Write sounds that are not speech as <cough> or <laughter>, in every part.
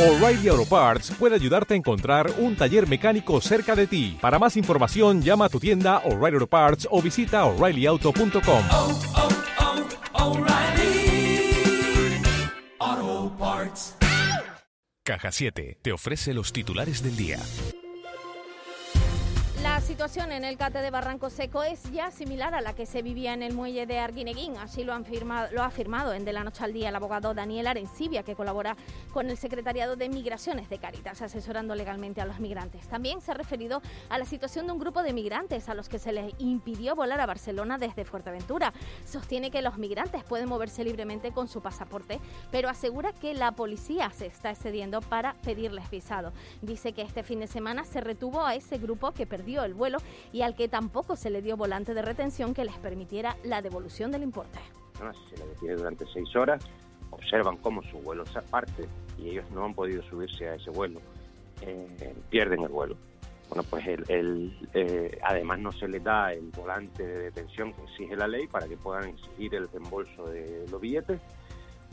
O'Reilly Auto Parts puede ayudarte a encontrar un taller mecánico cerca de ti. Para más información, llama a tu tienda O'Reilly Auto Parts o visita oreillyauto.com. oh, oh, Parts. Caja 7 te ofrece los titulares del día. Situación en el cate de Barranco Seco es ya similar a la que se vivía en el muelle de Arguineguín. Así lo, han firmado, lo ha afirmado en De la Noche al Día el abogado Daniel Arencibia, que colabora con el Secretariado de Migraciones de Caritas, asesorando legalmente a los migrantes. También se ha referido a la situación de un grupo de migrantes a los que se les impidió volar a Barcelona desde Fuerteventura. Sostiene que los migrantes pueden moverse libremente con su pasaporte, pero asegura que la policía se está excediendo para pedirles visado. Dice que este fin de semana se retuvo a ese grupo que perdió el vuelo y al que tampoco se le dio volante de retención que les permitiera la devolución del importe. Se les detiene durante seis horas, observan cómo su vuelo se parte y ellos no han podido subirse a ese vuelo, eh, pierden el vuelo. Bueno, pues el, el, eh, además no se les da el volante de detención que exige la ley para que puedan exigir el reembolso de los billetes,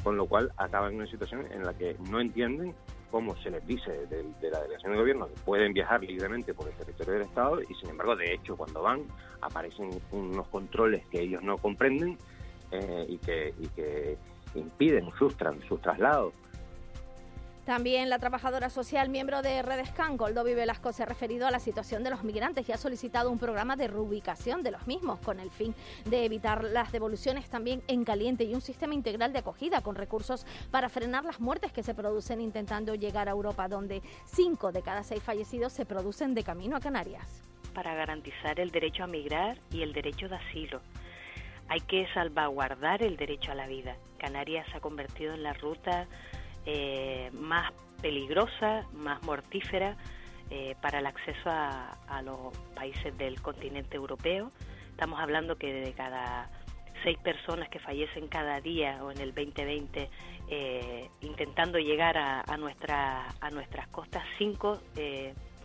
con lo cual acaban en una situación en la que no entienden cómo se les dice de, de, la delegación de gobierno que pueden viajar libremente por el territorio del Estado y sin embargo, de hecho, cuando van aparecen unos controles que ellos no comprenden eh, y, que, y que impiden, frustran sus traslados. También la trabajadora social, miembro de Redescan, Goldovi Velasco, se ha referido a la situación de los migrantes y ha solicitado un programa de reubicación de los mismos con el fin de evitar las devoluciones también en caliente y un sistema integral de acogida con recursos para frenar las muertes que se producen intentando llegar a Europa, donde cinco de cada seis fallecidos se producen de camino a Canarias. Para garantizar el derecho a migrar y el derecho de asilo. Hay que salvaguardar el derecho a la vida. Canarias se ha convertido en la ruta eh, más peligrosa, más mortífera eh, para el acceso a, los países del continente europeo. Estamos hablando que de cada seis personas que fallecen cada día o en el 2020 eh, intentando llegar a, nuestra, a nuestras costas, cinco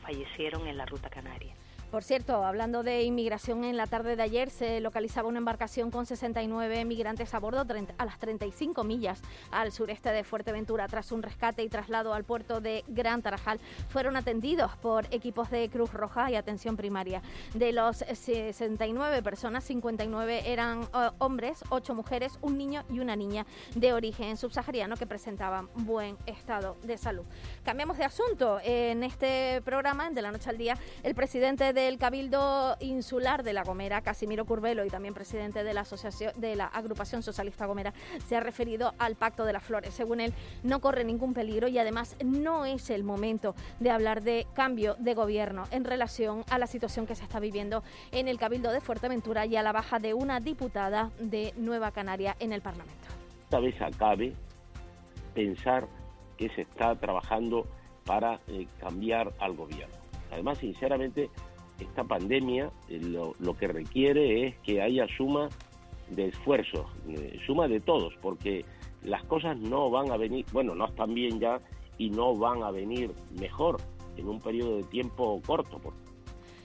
fallecieron en la ruta canaria. Por cierto, hablando de inmigración, en la tarde de ayer se localizaba una embarcación con 69 migrantes a bordo a las 35 millas al sureste de Fuerteventura. Tras un rescate y traslado al puerto de Gran Tarajal, fueron atendidos por equipos de Cruz Roja y atención primaria. De los 69 personas, 59 eran uh, hombres, 8 mujeres, un niño y una niña de origen subsahariano que presentaban buen estado de salud. Cambiamos de asunto. En este programa, de la noche al día, el presidente de del Cabildo Insular de La Gomera, Casimiro Curbelo, y también presidente de la asociación de la agrupación socialista Gomera, se ha referido al Pacto de las Flores. Según él, no corre ningún peligro y además no es el momento de hablar de cambio de gobierno en relación a la situación que se está viviendo en el Cabildo de Fuerteventura y a la baja de una diputada de Nueva Canaria en el Parlamento. Esta vez acabe pensar que se está trabajando para eh, cambiar al gobierno. Además, sinceramente, esta pandemia eh, lo, lo, que requiere es que haya suma de esfuerzos, eh, suma de todos, porque las cosas no van a venir, bueno, no están bien ya y no van a venir mejor en un periodo de tiempo corto.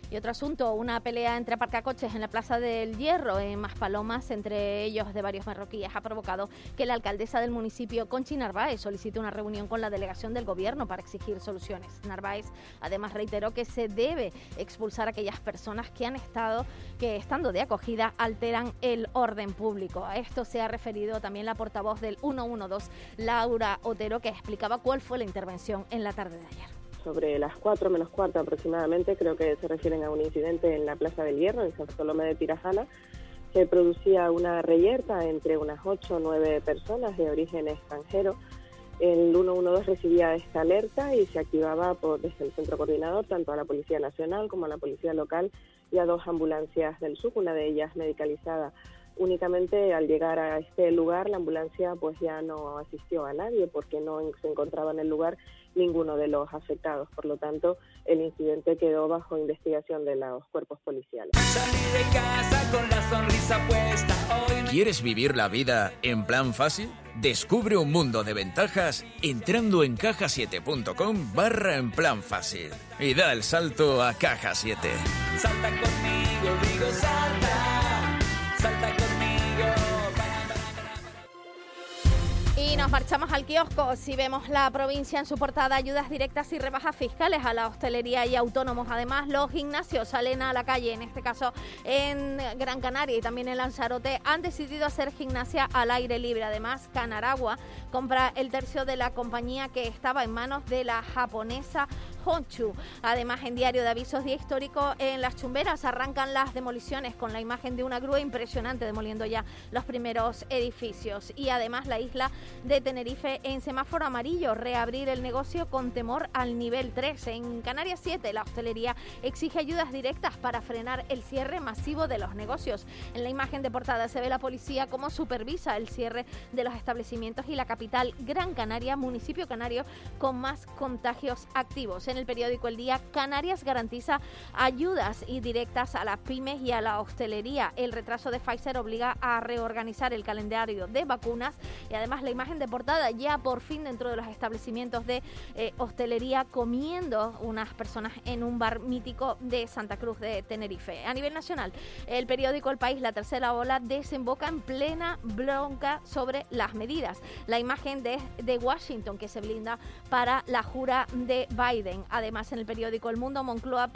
Y otro asunto, una pelea entre aparcacoches en la Plaza del Hierro, en Maspalomas, entre ellos de varios marroquíes, ha provocado que la alcaldesa del municipio, Conchi Narváez, solicite una reunión con la delegación del gobierno para exigir soluciones. Narváez además reiteró que se debe expulsar a aquellas personas que han estado, que estando de acogida, alteran el orden público. A esto se ha referido también la portavoz del 112, Laura Otero, que explicaba cuál fue la intervención en la tarde de ayer sobre las 4 menos cuarto aproximadamente, creo que se refieren a un incidente en la Plaza del Hierro, en San Bartolomé de Tirajana. Se producía una reyerta entre unas 8 o 9 personas de origen extranjero. El 112 recibía esta alerta y se activaba desde el centro coordinador tanto a la Policía Nacional como a la Policía Local y a dos ambulancias del SUC, una de ellas medicalizada únicamente al llegar a este lugar la ambulancia pues ya no asistió a nadie porque no se encontraba en el lugar ninguno de los afectados. Por lo tanto, el incidente quedó bajo investigación de los cuerpos policiales. De casa con la sonrisa puesta, hoy... ¿Quieres vivir la vida en plan fácil? Descubre un mundo de ventajas entrando en cajasiete.com barra en plan fácil y da el salto a Caja 7. Salta conmigo, digo salta, salta conmigo. nos marchamos al kiosco. Si vemos la provincia en su portada, ayudas directas y rebajas fiscales a la hostelería y autónomos. Además, los gimnasios salen a la calle, en este caso en Gran Canaria y también en Lanzarote, han decidido hacer gimnasia al aire libre. Además, Canaragua compra el tercio de la compañía que estaba en manos de la japonesa Honchu. Además, en Diario de Avisos Día Histórico, en Las Chumberas arrancan las demoliciones con la imagen de una grúa impresionante demoliendo ya los primeros edificios. Y además, la isla de Tenerife en semáforo amarillo, reabrir el negocio con temor al nivel 3. En Canarias 7, la hostelería exige ayudas directas para frenar el cierre masivo de los negocios. En la imagen de portada se ve la policía cómo supervisa el cierre de los establecimientos y la capital Gran Canaria, municipio canario con más contagios activos. En el periódico El Día, Canarias garantiza ayudas y directas a las pymes y a la hostelería. El retraso de Pfizer obliga a reorganizar el calendario de vacunas y además la imagen de portada ya por fin dentro de los establecimientos de eh, hostelería comiendo unas personas en un bar mítico de Santa Cruz de Tenerife. A nivel nacional, el periódico El País, la tercera ola, desemboca en plena bronca sobre las medidas. La imagen de, de Washington que se blinda para la jura de Biden. Además, en el periódico El Mundo, Moncloa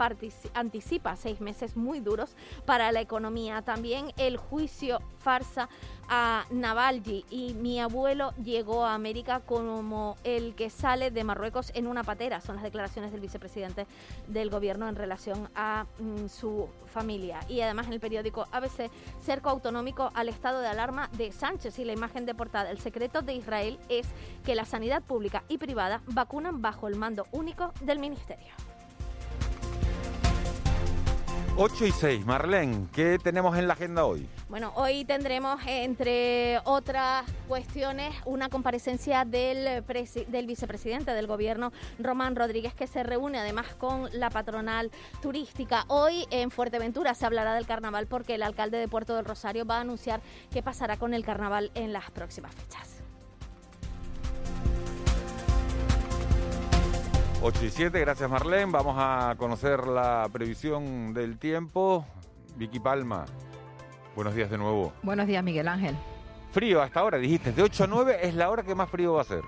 anticipa seis meses muy duros para la economía. También el juicio farsa a Navalny y mi abuelo llegó a América como el que sale de Marruecos en una patera. Son las declaraciones del vicepresidente del gobierno en relación a mm, su familia. Y además en el periódico ABC, cerco autonómico al estado de alarma de Sánchez y la imagen de portada. El secreto de Israel es que la sanidad pública y privada vacunan bajo el mando único del ministerio. 8 y 6. Marlene, ¿qué tenemos en la agenda hoy? Bueno, hoy tendremos, entre otras cuestiones, una comparecencia del, del vicepresidente del gobierno, Román Rodríguez, que se reúne además con la patronal turística. Hoy en Fuerteventura se hablará del carnaval porque el alcalde de Puerto del Rosario va a anunciar qué pasará con el carnaval en las próximas fechas. 8 y 7, gracias Marlene. Vamos a conocer la previsión del tiempo. Vicky Palma, buenos días de nuevo. Buenos días, Miguel Ángel. Frío hasta ahora, dijiste, de 8 a 9 es la hora que más frío va a ser.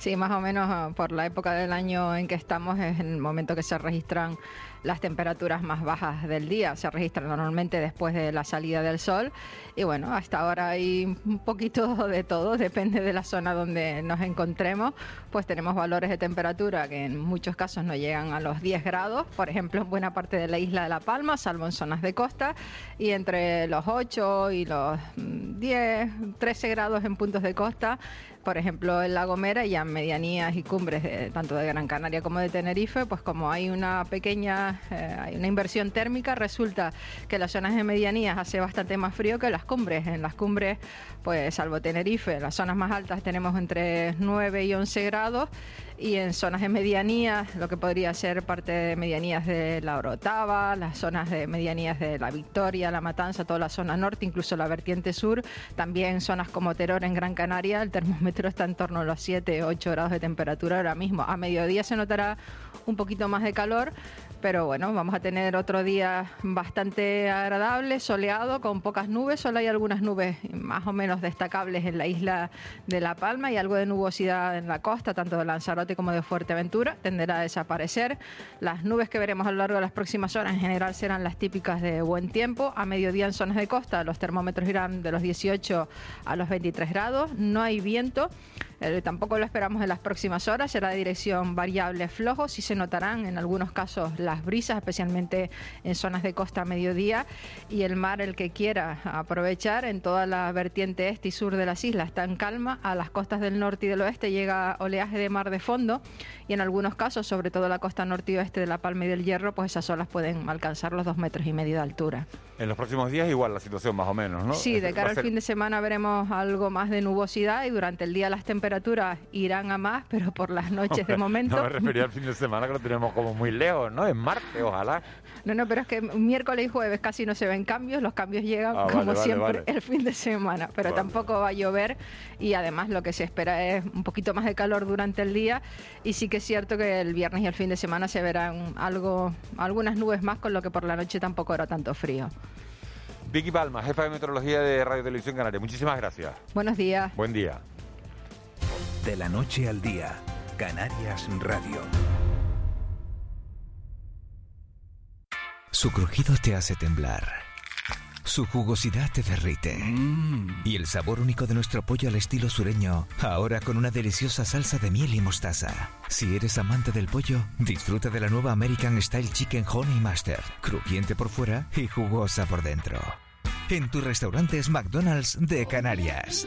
Sí, más o menos ah, por la época del año en que estamos es el momento que se registran las temperaturas más bajas del día. Se registran normalmente después de la salida del sol. Y bueno, hasta ahora hay un poquito de todo, <laughs> depende de la zona donde nos encontremos. Pues tenemos valores de temperatura que en muchos casos no llegan a los 10 grados, por ejemplo, en buena parte de la isla de La Palma, salvo en zonas de costa, y entre los 8 y los 10, mm, 13 grados en puntos de costa por ejemplo, en La Gomera y en medianías y cumbres de, tanto de Gran Canaria como de Tenerife, pues como hay una pequeña, eh, hay una inversión térmica, resulta que las zonas de medianías hace bastante más frío que las cumbres. En las cumbres, pues salvo Tenerife, las zonas más altas tenemos entre 9 y 11 grados y en zonas de medianías, lo que podría ser parte de medianías de la Orotava, las zonas de medianías de la Victoria, la Matanza, toda la zona norte, incluso la vertiente sur, también zonas como Teror en Gran Canaria, el termómetro está en torno a los 7, 8 grados de temperatura ahora mismo. A mediodía se notará un poquito más de calor, pero bueno, vamos a tener otro día bastante agradable, soleado, con pocas nubes. Solo hay algunas nubes más o menos destacables en la isla de La Palma y algo de nubosidad en la costa, tanto de Lanzarote como de Fuerteventura. Tenderá a desaparecer. Las nubes que veremos a lo largo de las próximas horas en general serán las típicas de buen tiempo. A mediodía en zonas de costa los termómetros irán de los 18 a los 23 grados. No hay viento. Eh, tampoco lo esperamos en las próximas horas, será de dirección variable flojo, sí se notarán en algunos casos las brisas, especialmente en zonas de costa a mediodía, y el mar, el que quiera aprovechar, en toda la vertiente este y sur de las islas está en calma, a las costas del norte y del oeste llega oleaje de mar de fondo, y en algunos casos, sobre todo la costa norte y oeste de La Palma y del Hierro, pues esas olas pueden alcanzar los dos metros y medio de altura. En los próximos días igual la situación más o menos, ¿no? Sí, de cara al fin de semana veremos algo más de nubosidad y durante el día las temperaturas temperaturas irán a más, pero por las <laughs> noches de momento... No me refería al fin de semana que lo tenemos como muy lejos, ¿no? En Marte, ojalá. No, no, pero es que miércoles y jueves casi no se ven cambios, los cambios llegan ah, como siempre el fin de semana, pero tampoco va a llover y además lo que se espera es un poquito más de calor durante el día y sí que es cierto que el viernes y el fin de semana se verán algo, algunas nubes más, con lo que por la noche tampoco era tanto frío. Vicky Palma, jefa de meteorología de Radio Televisión Canaria. Muchísimas gracias. Buenos días. Buen día. De la noche al día, Canarias Radio. Su crujido te hace temblar. Su jugosidad te derrite. Y el sabor único de nuestro pollo al estilo sureño, ahora con una deliciosa salsa de miel y mostaza. Si eres amante del pollo, disfruta de la nueva American Style Chicken Honey Master, crujiente por fuera y jugosa por dentro. En tus restaurantes McDonald's de Canarias.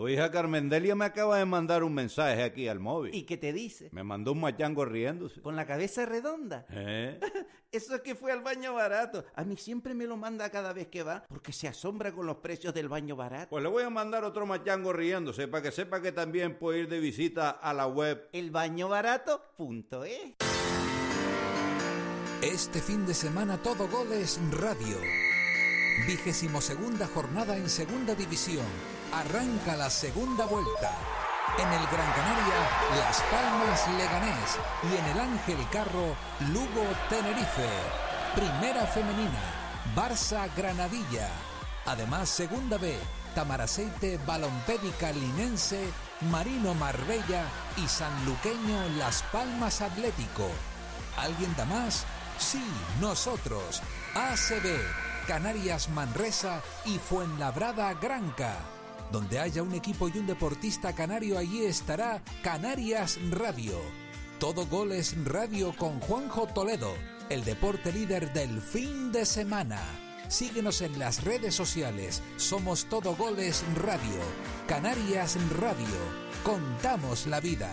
Tu hija Carmendelia me acaba de mandar un mensaje aquí al móvil. ¿Y qué te dice? Me mandó un machango riéndose. ¿Con la cabeza redonda? ¿Eh? <laughs> Eso es que fue al baño barato. A mí siempre me lo manda cada vez que va porque se asombra con los precios del baño barato. Pues le voy a mandar otro machango riéndose para que sepa que también puede ir de visita a la web elbañobarato.es. Este fin de semana todo goles radio. Vigésimo segunda jornada en segunda división. Arranca la segunda vuelta. En el Gran Canaria, Las Palmas Leganés y en el Ángel Carro, Lugo Tenerife. Primera femenina, Barça Granadilla. Además, segunda B, Tamaraceite Balompédica Linense, Marino Marbella y Sanluqueño Las Palmas Atlético. ¿Alguien da más? Sí, nosotros. ACB, Canarias Manresa y Fuenlabrada Granca. Donde haya un equipo y un deportista canario, allí estará Canarias Radio. Todo goles radio con Juanjo Toledo, el deporte líder del fin de semana. Síguenos en las redes sociales. Somos Todo Goles Radio. Canarias Radio. Contamos la vida.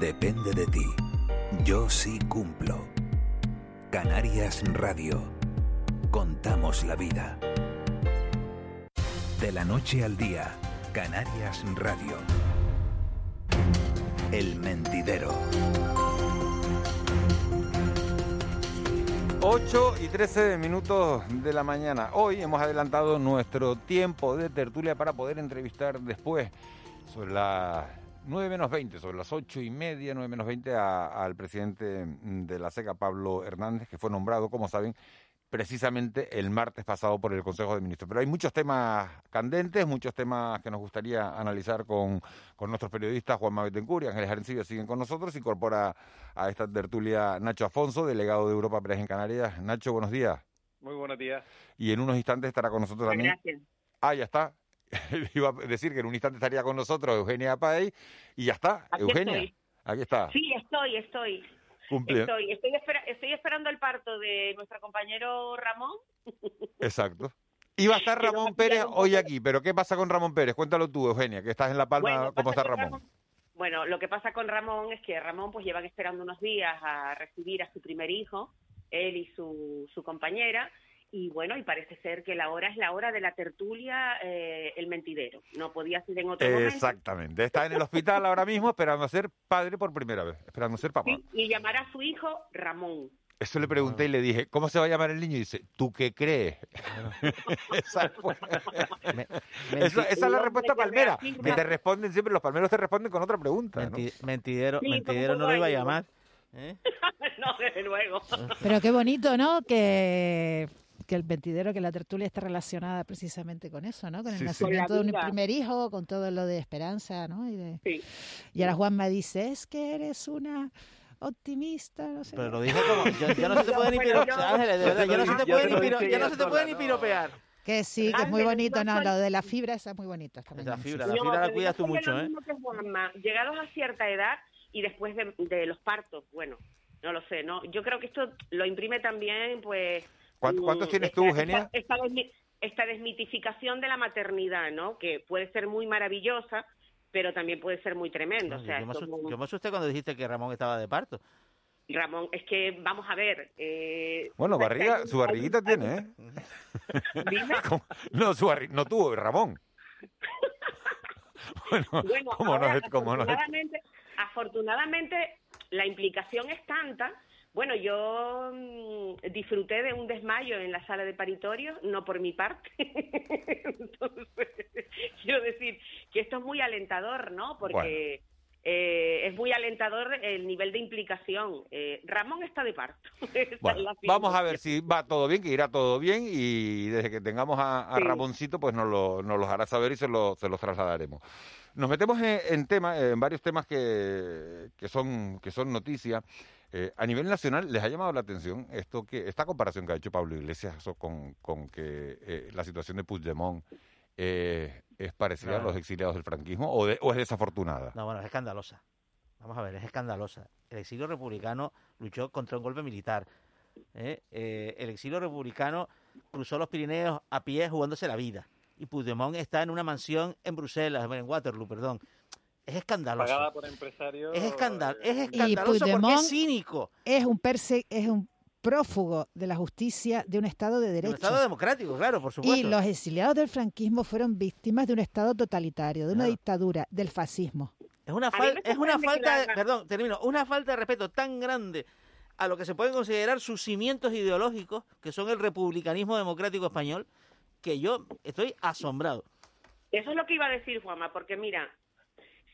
Depende de ti. Yo sí cumplo. Canarias Radio. Contamos la vida. De la noche al día, Canarias Radio. El mentidero. 8 y 13 minutos de la mañana. Hoy hemos adelantado nuestro tiempo de tertulia para poder entrevistar después sobre las 9 menos 20, sobre las 8 y media, 9 menos 20, a- al presidente de la SECA, Pablo Hernández, que fue nombrado, como saben, precisamente el martes pasado por el Consejo de Ministros. Pero hay muchos temas candentes, muchos temas que nos gustaría analizar con, con nuestros periodistas, Juan Betancourt y Ángeles Arencibia siguen con nosotros. Incorpora a esta tertulia Nacho Afonso, delegado de Europa Press en Canarias. Nacho, buenos días. Muy buenos días. Y en unos instantes estará con nosotros también. Gracias. Ah, ya está. <laughs> Iba a decir que en un instante estaría con nosotros Eugenia Pay y ya está. Aquí Eugenia, estoy. aquí está. Sí, estoy, estoy. Cumple. Estoy, estoy, espera- estoy esperando el parto de nuestro compañero Ramón. Exacto. Iba a estar <laughs> Ramón Pérez hoy aquí, pero ¿qué pasa con Ramón Pérez? Cuéntalo tú, Eugenia, que estás en La Palma. Bueno, ¿Cómo está que Ramón? Bueno, lo que pasa con Ramón es que Ramón pues llevan esperando unos días a recibir a su primer hijo, él y su, su compañera, y bueno, y parece ser que la hora es la hora de la tertulia, eh, el mentidero. No podía ser en otro momento. Exactamente. Está en el hospital ahora mismo esperando a ser padre por primera vez, esperando a ser papá. Sí, y llamará a su hijo Ramón. Eso le pregunté y le dije, ¿cómo se va a llamar el niño? Y dice, ¿tú qué crees? <laughs> esa, fue- <laughs> Esa- esa es la respuesta palmera. Que te responden siempre, los palmeros te responden con otra pregunta. ¿no? Mentidero, Sí, mentidero no lo iba a llamar. ¿eh? <laughs> no, desde luego. Pero qué bonito, ¿no? Que, que el mentidero, que la tertulia esté relacionada precisamente con eso, ¿no? Con el Sí, sí. nacimiento la de un primer hijo, con todo lo de esperanza, ¿no? Y, de- Sí. y ahora Juanma dice, es que eres una optimista, no sé. Pero lo dije como. <laughs> Yo, yo no se te puede ni piropear. yo- Ángeles, de verdad, ya no se te puede ni piro- no se te puede ni piropear. Que sí, que es muy bonito, no lo de la fibra esa es muy bonito. Está La fibra, Sí, la sí. fibra la cuidas tú mucho, ¿eh? mismo que Juanma. Llegados a cierta edad y después de, de los partos, bueno, no lo sé, no. Yo creo que esto lo imprime también, pues. ¿Cuánto- mm, cuántos tienes esta- tú, esta- Eugenia? Esta, desmi- esta desmitificación de la maternidad, ¿no? Que puede ser muy maravillosa, pero también puede ser muy tremendo. o sea, yo, me asusté, como- yo me asusté cuando dijiste que Ramón estaba de parto. Ramón, es que vamos a ver. Eh, Bueno, barriga, hay- su barriguita hay- tiene, ¿eh? <laughs> <laughs> No, su barri- no tuvo, Ramón. <laughs> bueno, Bueno, ¿cómo no ahora, es- cómo no es- afortunadamente, afortunadamente la implicación es tanta. Bueno, yo mm, disfruté de un desmayo en la sala de paritorios, no por mi parte. <laughs> Entonces, quiero decir que esto es muy alentador, ¿no? Porque eh, es muy alentador el nivel de implicación. Eh, Ramón está de parto. <laughs> Es vamos a ver si va todo bien, que irá todo bien y desde que tengamos a, a Sí. Ramoncito, pues nos lo, nos los hará saber y se, lo- se los trasladaremos. Nos metemos en, en temas, en varios temas que, que son que son noticias. Eh, a nivel nacional, ¿les ha llamado la atención esto que esta comparación que ha hecho Pablo Iglesias con, con que eh, la situación de Puigdemont eh, es parecida a los exiliados del franquismo o, de- o es desafortunada? No, bueno, es escandalosa. Vamos a ver, es escandalosa. El exilio republicano luchó contra un golpe militar. ¿eh? Eh, el exilio republicano cruzó los Pirineos a pie jugándose la vida. Y Puigdemont está en una mansión en Bruselas, en Waterloo, perdón. Es escandaloso. Pagada por empresarios. Es, escandal, es Y escandaloso porque Puigdemont es cínico. es un perse es un prófugo de la justicia de un Estado de Un derecho. Estado democrático, claro, por Y supuesto. los exiliados del franquismo fueron víctimas de un Estado totalitario, de una Claro. dictadura, del fascismo. Es una, es una falta, de, perdón, termino, una falta de respeto tan grande a lo que se pueden considerar sus cimientos ideológicos, que son el republicanismo democrático español, que yo estoy asombrado. Eso es lo que iba a decir, Juanma, porque mira,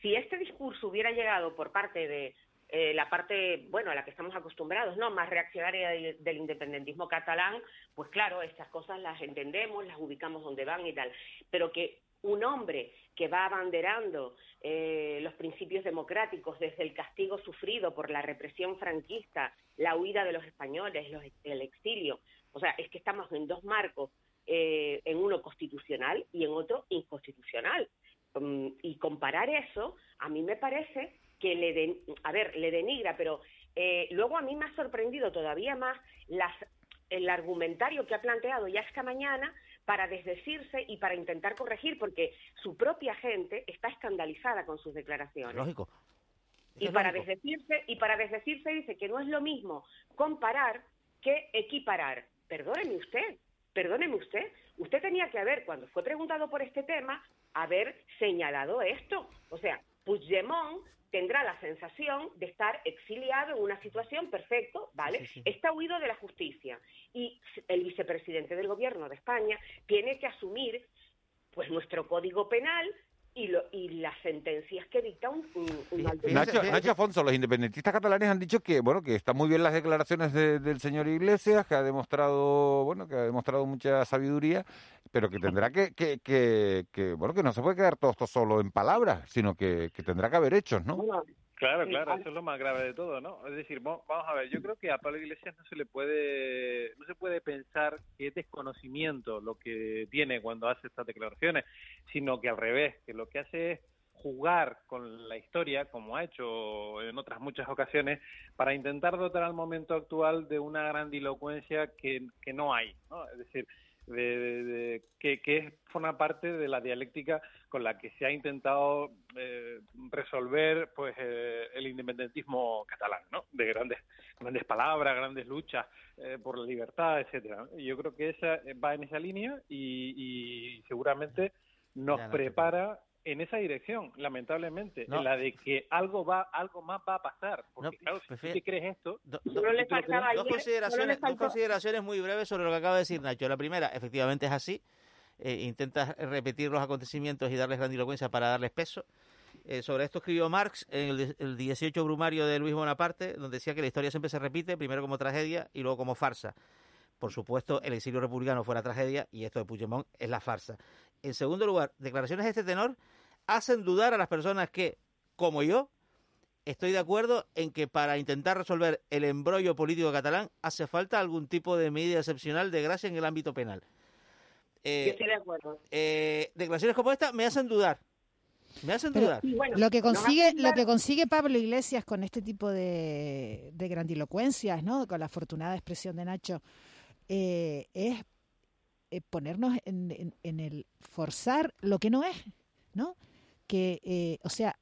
si este discurso hubiera llegado por parte de eh, la parte, bueno, a la que estamos acostumbrados, ¿no? Más reaccionaria del, independentismo catalán, pues claro, estas cosas las entendemos, las ubicamos donde van y tal. Pero que un hombre que va abanderando eh, los principios democráticos desde el castigo sufrido por la represión franquista, la huida de los españoles, los- el exilio, o sea, es que estamos en dos marcos eh, en uno constitucional y en otro inconstitucional. Mm, y comparar eso, a mí me parece que le, den- a ver, le denigra, pero eh, luego a mí me ha sorprendido todavía más las, el argumentario que ha planteado ya esta mañana para desdecirse y para intentar corregir, porque su propia gente está escandalizada con sus declaraciones. Lógico. Y para desdecirse, y para desdecirse dice que no es lo mismo comparar que equiparar. Perdóneme usted, perdóneme usted. Usted tenía que haber, cuando fue preguntado por este tema, haber señalado esto. O sea, Puigdemont tendrá la sensación de estar exiliado en una situación perfecto, ¿vale? Está huido de la justicia. Y el vicepresidente del gobierno de España tiene que asumir pues nuestro código penal y, lo, y las sentencias que dicta un, un- un alto Nacho, Nacho Afonso, los independentistas catalanes han dicho que bueno que están muy bien las declaraciones de- del señor Iglesias, que ha demostrado bueno que ha demostrado mucha sabiduría, pero que tendrá que, que, que, que, bueno que no se puede quedar todo esto solo en palabras, sino que, que tendrá que haber hechos, ¿no? Claro, claro, eso es lo más grave de todo, ¿no? Es decir, mo- vamos a ver, yo creo que a Pablo Iglesias no se le puede, no se puede pensar que es desconocimiento lo que tiene cuando hace estas declaraciones, sino que al revés, que lo que hace es jugar con la historia, como ha hecho en otras muchas ocasiones, para intentar dotar al momento actual de una grandilocuencia que, que no hay, ¿no? Es decir, de, de- de- que, que es, forma parte de la dialéctica con la que se ha intentado eh, resolver pues eh, el independentismo catalán, ¿no? De grandes grandes palabras, grandes luchas eh, por la libertad, etcétera. Yo creo que esa va en esa línea y, y seguramente nos prepara en esa dirección, lamentablemente, No. en la de que algo va, algo más va a pasar. Porque claro, si te crees esto, Do- lo dos consideraciones, dos consideraciones muy breves sobre lo que acaba de decir Nacho. La primera, efectivamente es así. Eh, intentas repetir los acontecimientos y darles grandilocuencia para darles peso. Eh, sobre esto escribió Marx en el, el 18 Brumario de Luis Bonaparte, donde decía que la historia siempre se repite, primero como tragedia y luego como farsa. Por supuesto, el exilio republicano fue la tragedia y esto de Puigdemont es la farsa. En segundo lugar, declaraciones de este tenor hacen dudar a las personas que, como yo, estoy de acuerdo en que para intentar resolver el embrollo político catalán hace falta algún tipo de medida excepcional de gracia en el ámbito penal. Eh, Yo estoy de acuerdo. eh, declaraciones como esta me hacen dudar. Me hacen dudar. lo que consigue lo que consigue Pablo Iglesias con este tipo de, de grandilocuencias, ¿no? Con la afortunada expresión de Nacho, eh, es eh, ponernos en, en- en el forzar lo que no es, ¿no? Que, eh, o sea,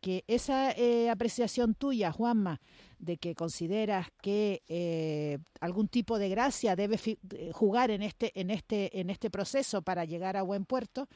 que esa eh, apreciación tuya, Juanma, de que consideras que eh, algún tipo de gracia debe eh, jugar en este, en este, en este proceso para llegar a buen puerto,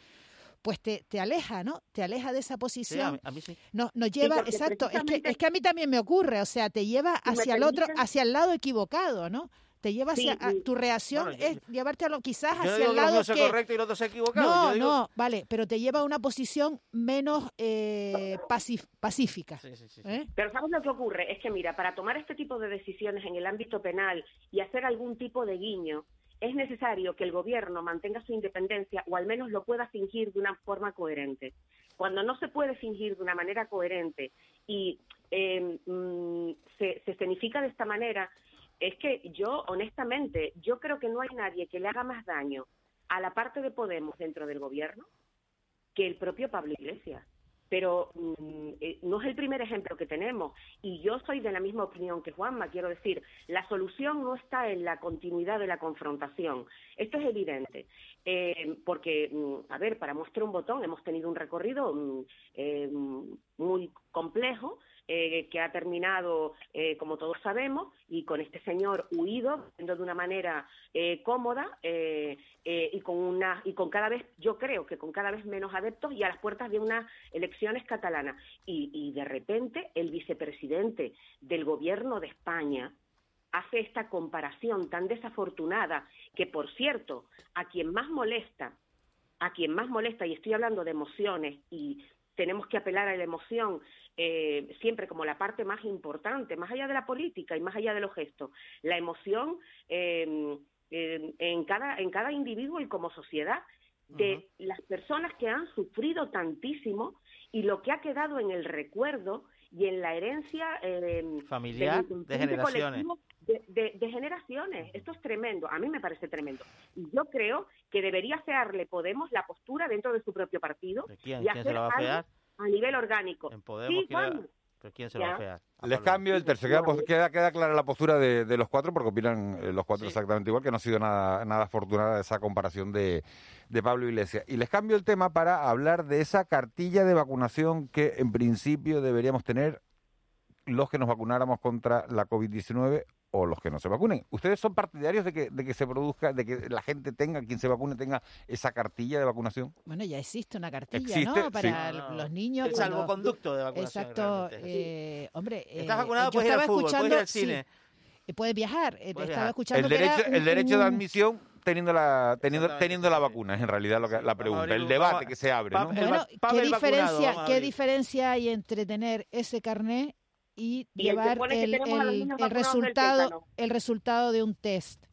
pues te, te aleja, ¿no? Te aleja de esa Sí, a posición. mí, a mí sí. No, nos lleva, exacto, es que, es que a mí también me ocurre, o sea, te lleva hacia el otro, hacia el lado equivocado, ¿no? Te lleva Sí, hacia, a- tu reacción Bueno, yo- es llevarte a lo quizás Yo hacia digo el lado que... correcto y lo otro sea equivocado. No, yo digo- no, vale, pero te lleva a una posición menos eh, pacif- pacífica. ¿eh? Pero ¿sabes lo que ocurre? Es que, mira, para tomar este tipo de decisiones en el ámbito penal y hacer algún tipo de guiño, es necesario que el gobierno mantenga su independencia o al menos lo pueda fingir de una forma coherente. Cuando no se puede fingir de una manera coherente y eh, mm, se, se escenifica de esta manera, es que yo, honestamente, yo creo que no hay nadie que le haga más daño a la parte de Podemos dentro del gobierno que el propio Pablo Iglesias. Pero mm, eh, no es el primer ejemplo que tenemos. Y yo soy de la misma opinión que Juanma. Quiero decir, la solución no está en la continuidad de la confrontación. Esto es evidente. Eh, porque, mm, a ver, para mostrar un botón hemos tenido un recorrido mm, eh, muy complejo eh, que ha terminado, eh, como todos sabemos, y con este señor huido, de una manera eh, cómoda eh, eh, y con una y con cada vez, yo creo que con cada vez menos adeptos y a las puertas de unas elecciones catalanas. Y, y de repente el vicepresidente del gobierno de España hace esta comparación tan desafortunada que, por cierto, a quien más molesta, a quien más molesta, y estoy hablando de emociones y tenemos que apelar a la emoción eh, siempre como la parte más importante, más allá de la política y más allá de los gestos. La emoción eh, en, cada, en cada individuo y como sociedad de las personas que han sufrido tantísimo y lo que ha quedado en el recuerdo y en la herencia eh, Familiar, de generaciones. De, de- de generaciones. Esto es tremendo. A mí me parece tremendo. Y yo creo que debería fearle Podemos la postura dentro de su propio partido quién? y ¿Quién se la va a fear? a nivel orgánico. En Podemos, Sí, ¿quién le va- Juan. ¿Pero quién se lo va a fear? Les cambio el tercer. Queda, pos- queda, queda clara la postura de, de los cuatro, porque opinan eh, los cuatro exactamente igual, que no ha sido nada, nada afortunada esa comparación de, de Pablo Iglesias. Y les cambio el tema para hablar de esa cartilla de vacunación que en principio deberíamos tener los que nos vacunáramos contra la COVID-19 o los que no se vacunen. ¿Ustedes son partidarios de que, de que se produzca, de que la gente tenga, quien se vacune, tenga esa cartilla de vacunación? Bueno, ya existe una cartilla, Existe, ¿no? Para sí. los niños. El cuando- salvoconducto de vacunación, Exacto. eh, hombre, Estás eh, vacunado, yo puedes ir al estaba fútbol, puedes ir escuchando, al cine. sí, eh, puedes viajar. eh, Puedes estaba viajar. escuchando El que era derecho, un- el derecho de admisión teniendo la, teniendo, teniendo la vacuna, es en realidad lo que, la pregunta, abrir el debate vamos que se abre. ¿no? Bueno, ¿qué diferencia, ¿qué diferencia hay entre tener ese carné y llevar el, el- resultado, el resultado de un test?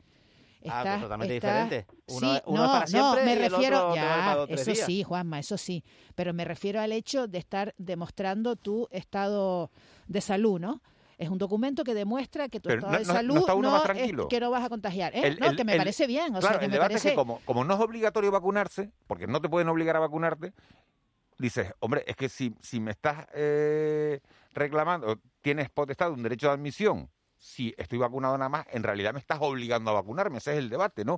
Ah, pues totalmente diferente. Uno- sí, uno no, es para no, siempre me y el refiero, otro ya, dos eso días. sí, Juanma, eso sí, pero me refiero al hecho de estar demostrando tu estado de salud, ¿no? Es un documento que demuestra que tu Pero estado no- de no- no salud está uno más es- que no vas a contagiar, ¿eh? El- no, el- que me el- parece bien, o claro, sea, que el me debate parece es que como, como no es obligatorio vacunarse, porque no te pueden obligar a vacunarte, dices, hombre, es que si, si me estás eh, reclamando, tienes potestad de un derecho de admisión, si estoy vacunado nada más, en realidad me estás obligando a vacunarme, ese es el debate, ¿no?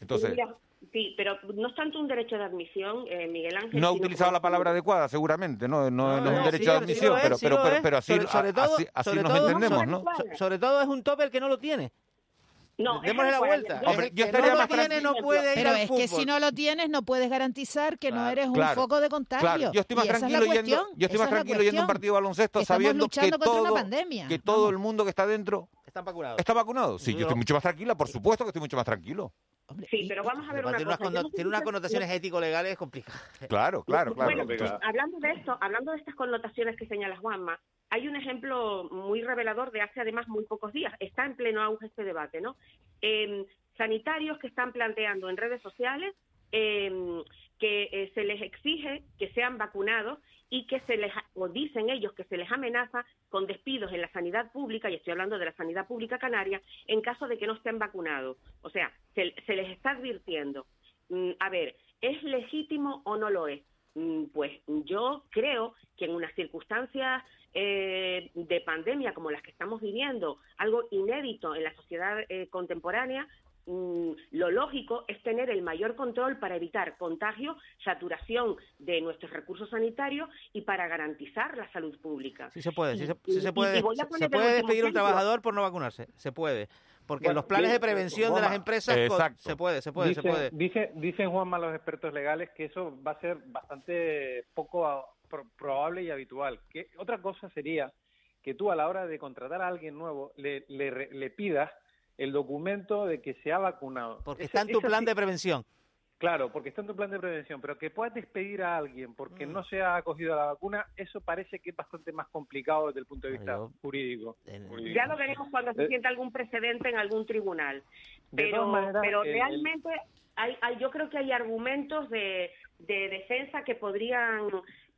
Entonces, Mira, sí, pero no es tanto un derecho de admisión, eh, Miguel Ángel. no ha utilizado la palabra adecuada, seguramente, ¿no, no, no es un derecho sí, de admisión, es, pero, sí pero, pero, así, Sobre- sobre a- todo- así, así sobre nos todo- entendemos, ¿no? so- sobre todo es un tope el que no lo tiene. No, Démosle la vuelta. yo- Hombre, yo que estaría no lo más tiene tranquilo. no puede ir Pero al es que fútbol. si no lo tienes, no puedes garantizar que no Claro. eres un Claro, foco de contagio. Claro, yo estoy más Y esa es la tranquilo yendo, yo estoy más tranquilo yendo a un partido de baloncesto Que estamos sabiendo que todo, que todo el mundo que está dentro Están vacunados. está vacunado. Sí, yo Yo- estoy mucho más tranquila, por supuesto que estoy mucho más tranquilo. Sí, pero vamos a ver una tiene, unas, cosa. no sé tiene unas connotaciones ético-legales complicadas. Claro, claro, claro. Bueno, hablando de esto, hablando de estas connotaciones que señala Juanma, hay un ejemplo muy revelador de hace además muy pocos días. Está en pleno auge este debate, ¿no? Eh, sanitarios que están planteando en redes sociales eh, que eh, se les exige que sean vacunados y que se les, o dicen ellos que se les amenaza con despidos en la sanidad pública, y estoy hablando de la sanidad pública canaria, en caso de que no estén vacunados. O sea, se, se les está advirtiendo. Mm, a ver, ¿es legítimo o no lo es? Mm, Pues yo creo que en unas circunstancias eh, de pandemia como las que estamos viviendo, algo inédito en la sociedad eh, contemporánea, mm, lo lógico es tener el mayor control para evitar contagio, saturación de nuestros recursos sanitarios y para garantizar la salud pública. Sí se puede, sí se, Y- sí se puede, se- se puede despedir un trabajador por no vacunarse, se puede. Porque Bueno, los planes de dice- prevención de las empresas exacto. se puede, se puede, se Dicen- puede. dice- dicen Juanma los expertos legales que eso va a ser bastante poco a- pro- probable y habitual. Que otra cosa sería que tú a la hora de contratar a alguien nuevo le, le, pidas el documento de que se ha vacunado. Porque está en tu plan sí- de prevención. Claro, porque está en tu plan de prevención, pero que puedas despedir a alguien porque Mm. no se ha acogido a la vacuna, eso parece que es bastante más complicado desde el punto de vista jurídico. Jurídico. Ya lo veremos cuando se Eh, sienta algún precedente en algún tribunal. Pero, maneras, pero el- el- realmente hay, hay- yo creo que hay argumentos de, de defensa que podrían,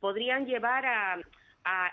podrían llevar a, a,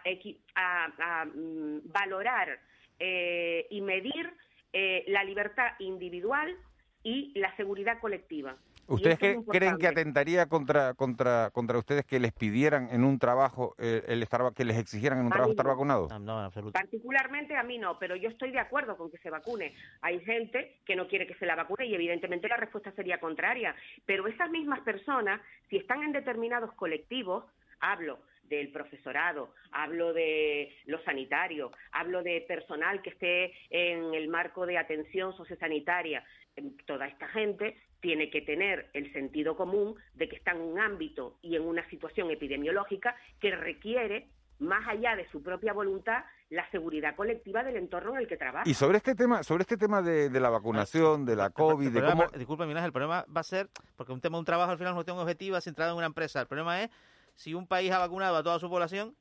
a- a, mm, valorar eh, y medir eh, la libertad individual y la seguridad colectiva. ¿Ustedes qué- creen que atentaría contra, contra, contra ustedes que les pidieran en un trabajo, eh, el estar, que les exigieran en un A trabajo estar vacunado? No, en absoluto. Particularmente a mí no, pero yo estoy de acuerdo con que se vacune. Hay gente que no quiere que se la vacune y evidentemente la respuesta sería contraria. Pero esas mismas personas, si están en determinados colectivos, hablo del profesorado, hablo de los sanitarios, hablo de personal que esté en el marco de atención sociosanitaria, em, toda esta gente tiene que tener el sentido común de que está en un ámbito y en una situación epidemiológica que requiere, más allá de su propia voluntad, la seguridad colectiva del entorno en el que trabaja. Y sobre este tema, sobre este tema de, de la vacunación, de la COVID, El de problema, cómo... disculpe, Minas, el problema va a ser, porque un tema de un trabajo al final es una cuestión objetiva centrada en una empresa. El problema es si un país ha vacunado a toda su población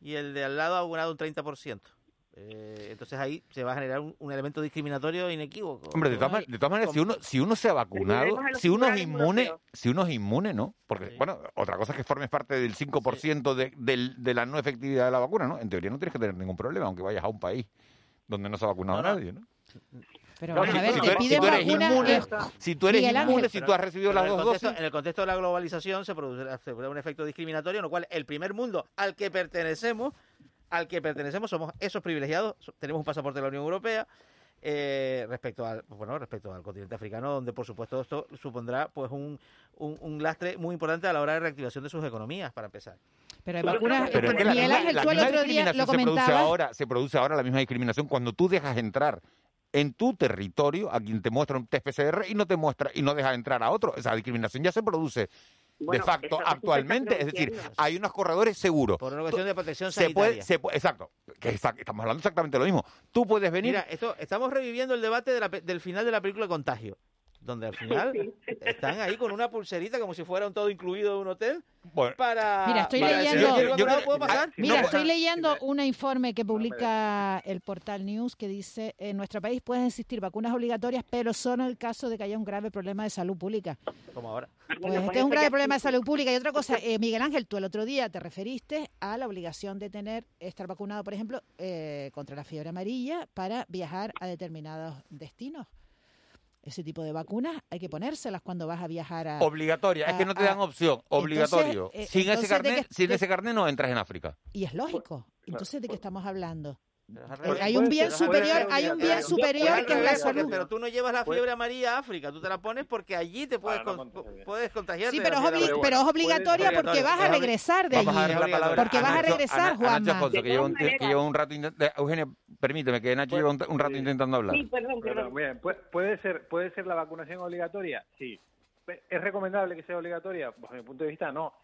y el de al lado ha vacunado un 30%. Eh, entonces ahí se va a generar un, un elemento discriminatorio inequívoco. Hombre, de todas, man- de todas maneras, si uno, si uno se ha vacunado, si uno es inmune, si uno es inmune, ¿no? Porque, bueno, otra cosa es que formes parte del 5% de, del- de la no efectividad de la vacuna, ¿no? En teoría no tienes que tener ningún problema, aunque vayas a un país donde no se ha vacunado nadie, ¿no? Pero No, vamos si- a ver, si te tú eres- si piden tú eres inmune, eh, si tú eres Miguel Ángel. inmune, si tú has recibido las en el dos contexto- dosis... En el contexto de la globalización se produce, se produce un efecto discriminatorio, en lo cual el primer mundo al que pertenecemos, al que pertenecemos, somos esos privilegiados, tenemos un pasaporte de la Unión Europea, eh, respecto al bueno respecto al continente africano donde por supuesto esto supondrá pues un, un, un lastre muy importante a la hora de reactivación de sus economías para empezar Pero hay vacunas, Pero es que la Miguel misma, Ángel, tú el otro día se produce ahora, se produce ahora la misma discriminación cuando tú dejas entrar en tu territorio a quien te muestra un test PCR y no te muestra y no deja entrar a otro. Esa discriminación ya se produce Bueno, de facto actualmente, es decir, hay unos corredores seguros. por una cuestión de protección se puede, sanitaria se puede- exacto, que estamos hablando exactamente lo mismo. Tú puedes venir Mira, esto estamos reviviendo el debate de la pe- del final de la película Contagio, donde al <laughs> final están ahí con una pulserita como si fuera un todo incluido de un hotel Bueno, para Mira, estoy para- leyendo- yo ¿puedo pasar? Mira, No, estoy leyendo un informe que publica el portal News que dice en nuestro país pueden existir vacunas obligatorias, pero solo en el caso de que haya un grave problema de salud pública. como ahora Pues este es un grave problema de salud pública. Y otra cosa, <laughs> eh, Miguel Ángel, tú el otro día te referiste a la obligación de tener, estar vacunado, por ejemplo, eh, contra la fiebre amarilla para viajar a determinados destinos. Ese tipo de vacunas hay que ponérselas cuando vas a viajar a... obligatoria, es que no te dan a- opción, obligatorio. Entonces, eh, sin ese entonces, ¿de carnet, sin de- ese carnet no entras en África. Y es lógico. Entonces, ¿de qué estamos hablando? Hay un bien superior, hay un bien superior que es la salud. Pero tú no llevas la Puede- fiebre amarilla a África, tú te la pones porque allí te puedes, con- contagiar. puedes contagiarte. Sí, pero es, pero obligatoria porque vas a regresar de allí. Porque vas a regresar, Juanma. Que lleva un, rato... Eugenia, permíteme, que Nacho lleva un, rato intentando hablar. Perdón, bien, pu- ¿puede ser, ¿Puede ser la vacunación obligatoria? Sí. ¿Es recomendable que sea obligatoria? Bajo mi punto de vista, no.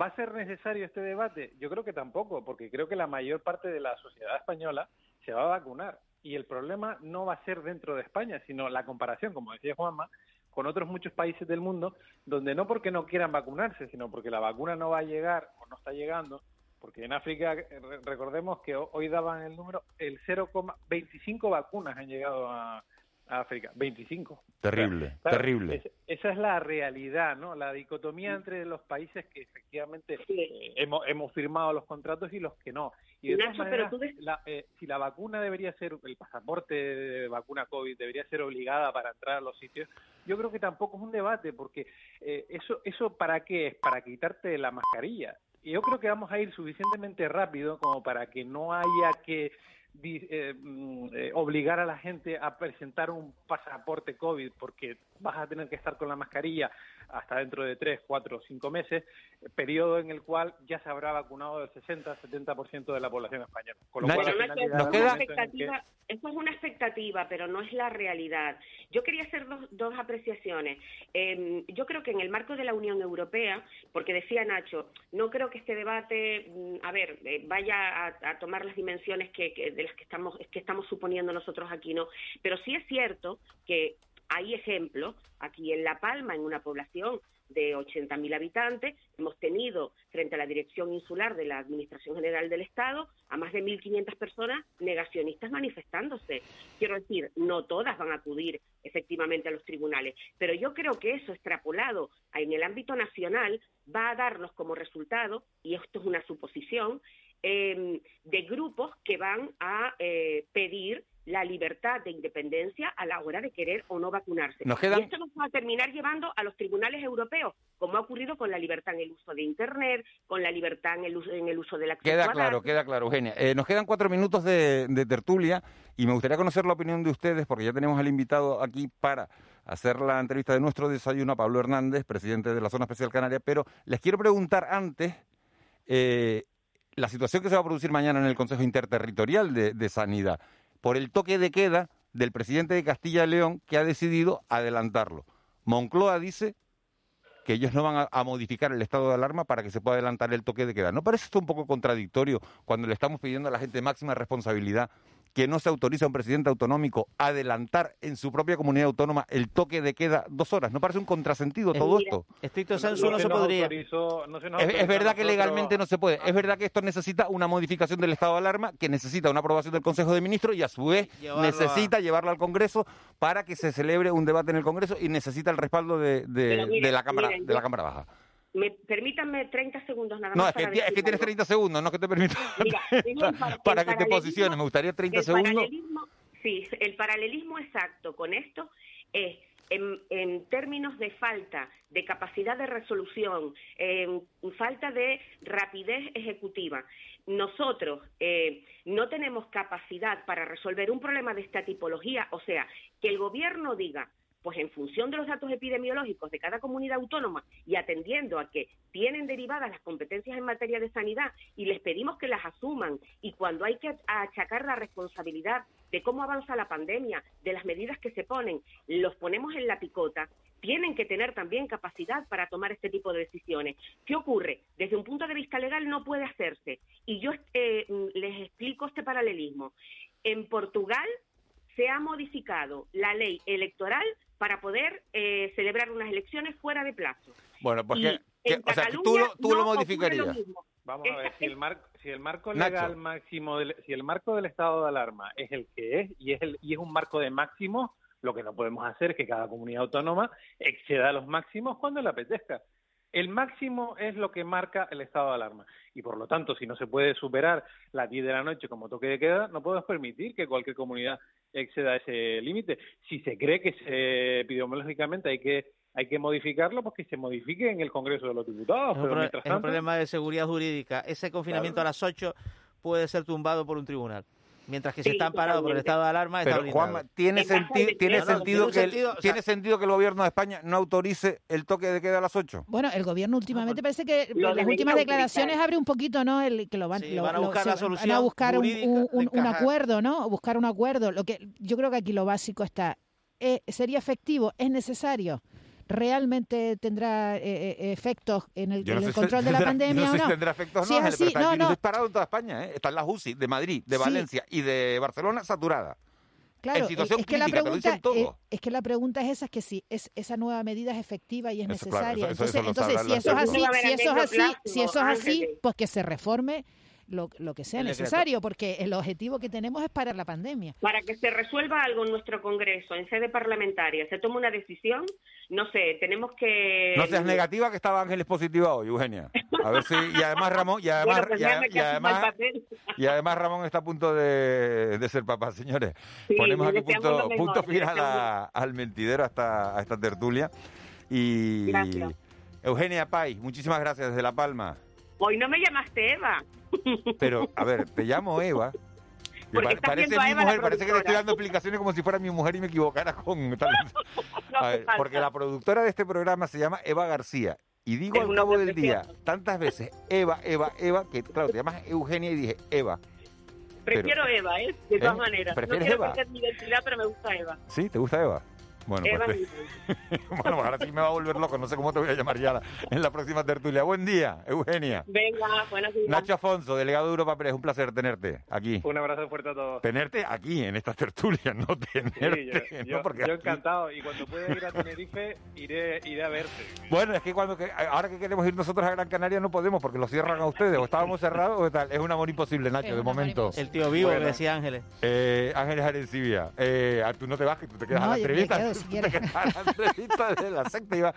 ¿Va a ser necesario este debate? Yo creo que tampoco, porque creo que la mayor parte de la sociedad española se va a vacunar. Y el problema no va a ser dentro de España, sino la comparación, como decía Juanma, con otros muchos países del mundo, donde no porque no quieran vacunarse, sino porque la vacuna no va a llegar o no está llegando, porque en África, eh, re- recordemos que ho- hoy daban el número, el 0,25 vacunas han llegado a África, 25. Terrible, Claro, terrible. es- esa es la realidad, ¿no? La dicotomía entre los países que efectivamente eh, hemos, hemos firmado los contratos y los que no. Y de todas Nacho, pero maneras, tú ves- la- eh, si la vacuna debería ser, el pasaporte de vacuna COVID debería ser obligada para entrar a los sitios, yo creo que tampoco es un debate, porque eh, eso, eso ¿para qué es? Para quitarte la mascarilla. Y yo creo que vamos a ir suficientemente rápido como para que no haya que eh, mm, eh, obligar a la gente a presentar un pasaporte COVID porque vas a tener que estar con la mascarilla hasta dentro de tres, cuatro, cinco meses, eh, periodo en el cual ya se habrá vacunado el 60-70% de la población española. Con lo cual, al Pero final Nacho, llegará eso un es una momento en el que- expectativa, eso es una expectativa, pero no es la realidad. Yo quería hacer dos, dos apreciaciones. Eh, yo creo que en el marco de la Unión Europea, porque decía Nacho, no creo que este debate, mm, a ver, eh, vaya a, a tomar las dimensiones que, que- de las que estamos, que estamos suponiendo nosotros aquí, ¿no? Pero sí es cierto que hay ejemplos aquí en La Palma, en una población de 80.000 habitantes. Hemos tenido, frente a la Dirección Insular de la Administración General del Estado, a más de 1.500 personas negacionistas manifestándose. Quiero decir, no todas van a acudir efectivamente a los tribunales, pero yo creo que eso extrapolado en el ámbito nacional va a darnos como resultado, y esto es una suposición, eh, de grupos que van a eh, pedir la libertad de independencia a la hora de querer o no vacunarse. Nos quedan- Y esto nos va a terminar llevando a los tribunales europeos, como ha ocurrido con la libertad en el uso de Internet, con la libertad en el uso, en el uso del acceso Queda claro, queda claro, Eugenia. Eh, nos quedan cuatro minutos de, de tertulia y me gustaría conocer la opinión de ustedes porque ya tenemos al invitado aquí para hacer la entrevista de nuestro desayuno a Pablo Hernández, presidente de la Zona Especial Canaria, pero les quiero preguntar antes eh, la situación que se va a producir mañana en el Consejo Interterritorial de, Sanidad por el toque de queda del presidente de Castilla y León que ha decidido adelantarlo. Moncloa dice que ellos no van a, a modificar el estado de alarma para que se pueda adelantar el toque de queda. ¿No parece esto un poco contradictorio cuando le estamos pidiendo a la gente máxima responsabilidad que no se autoriza a un presidente autonómico a adelantar en su propia comunidad autónoma el toque de queda dos horas? ¿No parece un contrasentido todo Mira, esto? Estricto sensu no se podría. autorizó- no se nos Es, a verdad que legalmente no se puede. Es verdad que esto necesita una modificación del estado de alarma, que necesita una aprobación del Consejo de Ministros y a su vez Llevarlo necesita llevarlo al Congreso para que se celebre un debate en el Congreso y necesita el respaldo de, la Cámara de la Cámara Baja. Me, permítanme 30 segundos nada más. No, es que, para ti- es que tienes algo. 30 segundos, no que te permita Mira, digo el par- <laughs> para el que te posiciones. Me gustaría 30 el segundos. paralelismo- sí, el paralelismo exacto con esto es en, en términos de falta de capacidad de resolución, en falta de rapidez ejecutiva. Nosotros eh, no tenemos capacidad para resolver un problema de esta tipología, o sea, que el gobierno diga, pues en función de los datos epidemiológicos de cada comunidad autónoma y atendiendo a que tienen derivadas las competencias en materia de sanidad y les pedimos que las asuman y cuando hay que achacar la responsabilidad de cómo avanza la pandemia, de las medidas que se ponen, los ponemos en la picota, tienen que tener también capacidad para tomar este tipo de decisiones. ¿Qué ocurre? Desde un punto de vista legal no puede hacerse. Y yo eh, les explico este paralelismo. En Portugal se ha modificado la ley electoral para poder eh, celebrar unas elecciones fuera de plazo. Bueno, pues Y que, o sea, que tú lo, tú no lo ocurre modificarías. lo. Vamos a ver, si el, marco si el marco Nacho. legal máximo, del, si el marco del estado de alarma es el que es y es, el, y es un marco de máximos, lo que no podemos hacer es que cada comunidad autónoma exceda los máximos cuando le apetezca. El máximo es lo que marca el estado de alarma y por lo tanto, si no se puede superar las 10 de la noche como toque de queda, no podemos permitir que cualquier comunidad exceda ese límite. Si se cree que se, epidemiológicamente hay que hay que modificarlo, pues que se modifique en el Congreso de los Diputados. Es pero mientras es un problema de seguridad jurídica. Ese confinamiento Claro. a las 8 puede ser tumbado por un tribunal. Mientras que Sí, se está amparado por el estado de alarma, está Pero. Juanma, ¿tiene, En base senti- al ¿tiene, no, sentido que el, sentido, o sea- ¿tiene sentido que el gobierno de España no autorice el toque de queda a las 8? Bueno, el gobierno últimamente parece que Lo las últimas utilizar. declaraciones abre un poquito, ¿no? El que lo van, Sí, lo- van a lo- buscar se la van- van solución a buscar un, un- acuerdo, ¿no? Buscar un acuerdo. Lo que yo creo que aquí lo básico está eh, sería efectivo, es necesario. ¿Realmente tendrá eh, eh, efectos en el, Yo en no el sé si control de <laughs> la tendrá- pandemia yo no o sé no? si tendrá efectos o Si no, es así, pero está no, no. disparado en toda España. ¿eh? Están las UCI de Madrid, de Sí. Valencia y de Barcelona saturadas. Claro, en situación es que la te lo pregunta dicen todo. es, es que la pregunta es esa, es que si es, esa nueva medida es efectiva y es Eso, claro, necesaria. eso- eso- eso entonces, lo entonces si eso es así, No si eso es así, si eso es así, pues que se reforme lo, lo que sea El decreto. necesario, porque el objetivo que tenemos es parar la pandemia. Para que se resuelva algo en nuestro Congreso, en sede parlamentaria, se toma una decisión, no sé, tenemos que... No seas negativa que estaba Ángeles positiva hoy, Eugenia. A ver si y además Ramón y además Bueno, pues y, además papel. y además Ramón está a punto de, de ser papá, señores. Sí, Ponemos aquí punto, mejor, punto final a- al mentidero hasta a esta tertulia y Gracias. Eugenia Pay, muchísimas gracias desde La Palma. Hoy no me llamaste Eva. <laughs> Pero a ver, te llamo Eva. que Porque estás parece a mi Eva, mujer, parece que le estoy dando explicaciones como si fuera mi mujer y me equivocara con tal. <laughs> A ver, porque la productora de este programa se llama Eva García. Y digo al cabo del día tantas veces Eva, Eva, Eva, que claro, te llamas Eugenia y dije Eva. Pero- Prefiero Eva, ¿eh? De todas ¿Eh? maneras. No ¿Prefieres quiero Eva? perder mi identidad, pero me gusta Eva. ¿Sí? ¿Te gusta Eva? Bueno, pues te- <laughs> bueno, pues ahora sí me va a volver loco, no sé cómo te voy a llamar ya la- en la próxima tertulia. Buen día, Eugenia. Venga, buenos días. Nacho Afonso, delegado de Europa Press, un placer tenerte aquí. Un abrazo fuerte a todos. Tenerte aquí en estas tertulias, no Sí, tenerte. yo, ¿no? yo- Porque yo aquí- encantado. Y cuando pueda ir a Tenerife, iré, iré a verte. Bueno, es que cuando que- ahora que queremos ir nosotros a Gran Canaria no podemos porque lo cierran a ustedes. O estábamos cerrados o tal. Es un amor imposible, Nacho, de momento. El tío vivo Bueno. que decía Ángeles. Eh, Ángeles Arencibia, eh, ah, tú no te vas, que tú te quedas No, a la yo me entrevista. Si quieres. a la entrevista de la secta y vas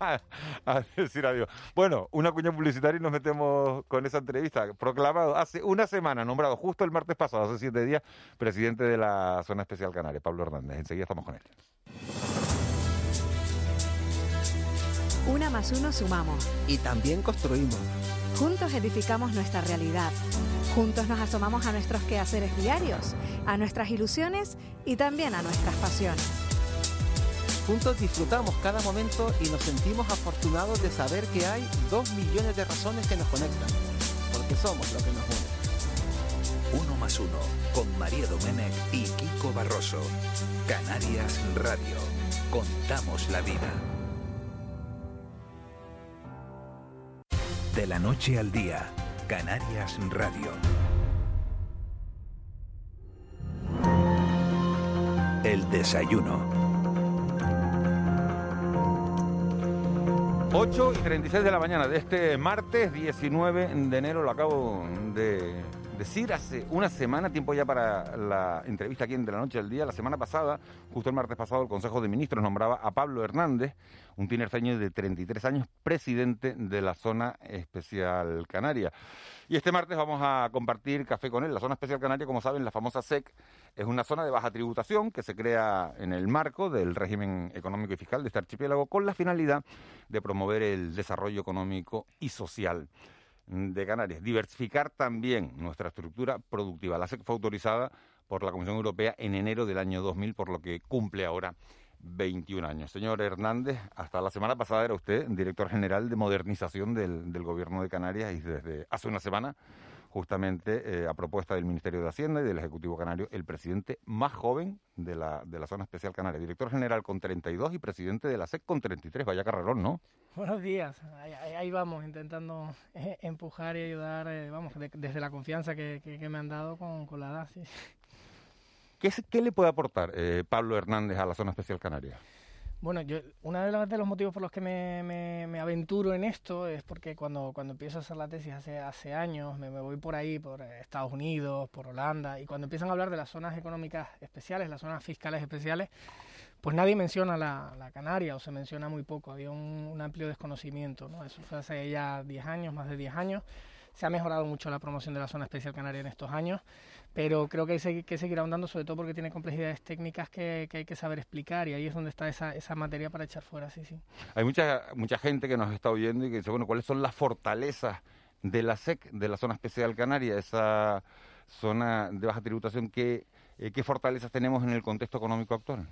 a, a decir adiós. Bueno, una cuña publicitaria y nos metemos con esa entrevista. Proclamado hace una semana, nombrado justo el martes pasado, hace siete días, presidente de la Zona Especial Canaria, Pablo Hernández. Enseguida estamos con él. Una más uno sumamos. Y también construimos. Juntos edificamos nuestra realidad. Juntos nos asomamos a nuestros quehaceres diarios, a nuestras ilusiones y también a nuestras pasiones. Juntos disfrutamos cada momento y nos sentimos afortunados de saber que hay dos millones de razones que nos conectan. Porque somos lo que nos une. Uno más uno, con María Domenech y Kiko Barroso. Canarias Radio. Contamos la vida. De la noche al día, Canarias Radio. El desayuno. 8 y 36 de la mañana de este martes 19 de enero, lo acabo de decir hace una semana, tiempo ya para la entrevista aquí en De la Noche al Día. La semana pasada, justo el martes pasado, el Consejo de Ministros nombraba a Pablo Hernández, un tinerfeño de 33 años, presidente de la Zona Especial Canaria. Y este martes vamos a compartir café con él. La Zona Especial Canaria, como saben, la famosa SEC, es una zona de baja tributación que se crea en el marco del régimen económico y fiscal de este archipiélago con la finalidad de promover el desarrollo económico y social de Canarias. Diversificar también nuestra estructura productiva. La SEC fue autorizada por la Comisión Europea en enero del año 2000, por lo que cumple ahora 21 años. Señor Hernández, hasta la semana pasada era usted director general de modernización del, del Gobierno de Canarias y desde hace una semana, justamente eh, a propuesta del Ministerio de Hacienda y del Ejecutivo Canario, el presidente más joven de la, de la Zona Especial Canaria. Director general con 32 y presidente de la SEC con 33. Vaya carrerón, ¿no? Buenos días, ahí, vamos, intentando eh, empujar y ayudar, eh, vamos, de- desde la confianza que, que- que me han dado con, con la edad. sí. ¿Qué, qué le puede aportar eh, Pablo Hernández a la Zona Especial Canaria? Bueno, yo, uno de los, de los motivos por los que me, me- aventuro en esto es porque cuando, cuando empiezo a hacer la tesis hace, hace años, me, me voy por ahí, por eh, Estados Unidos, por Holanda, y cuando empiezan a hablar de las zonas económicas especiales, las zonas fiscales especiales, pues nadie menciona la, la Canaria o se menciona muy poco, había un, un amplio desconocimiento, ¿no? Eso fue hace ya 10 años, más de 10 años. Se ha mejorado mucho la promoción de la zona especial canaria en estos años, pero creo que hay que seguir ahondando, sobre todo porque tiene complejidades técnicas que, que hay que saber explicar y ahí es donde está esa, esa materia para echar fuera, sí, sí. Hay mucha, mucha gente que nos está oyendo y que dice, bueno, ¿cuáles son las fortalezas de la SEC, de la Zona Especial Canaria, esa zona de baja tributación? ¿Qué, eh, qué fortalezas tenemos en el contexto económico actual?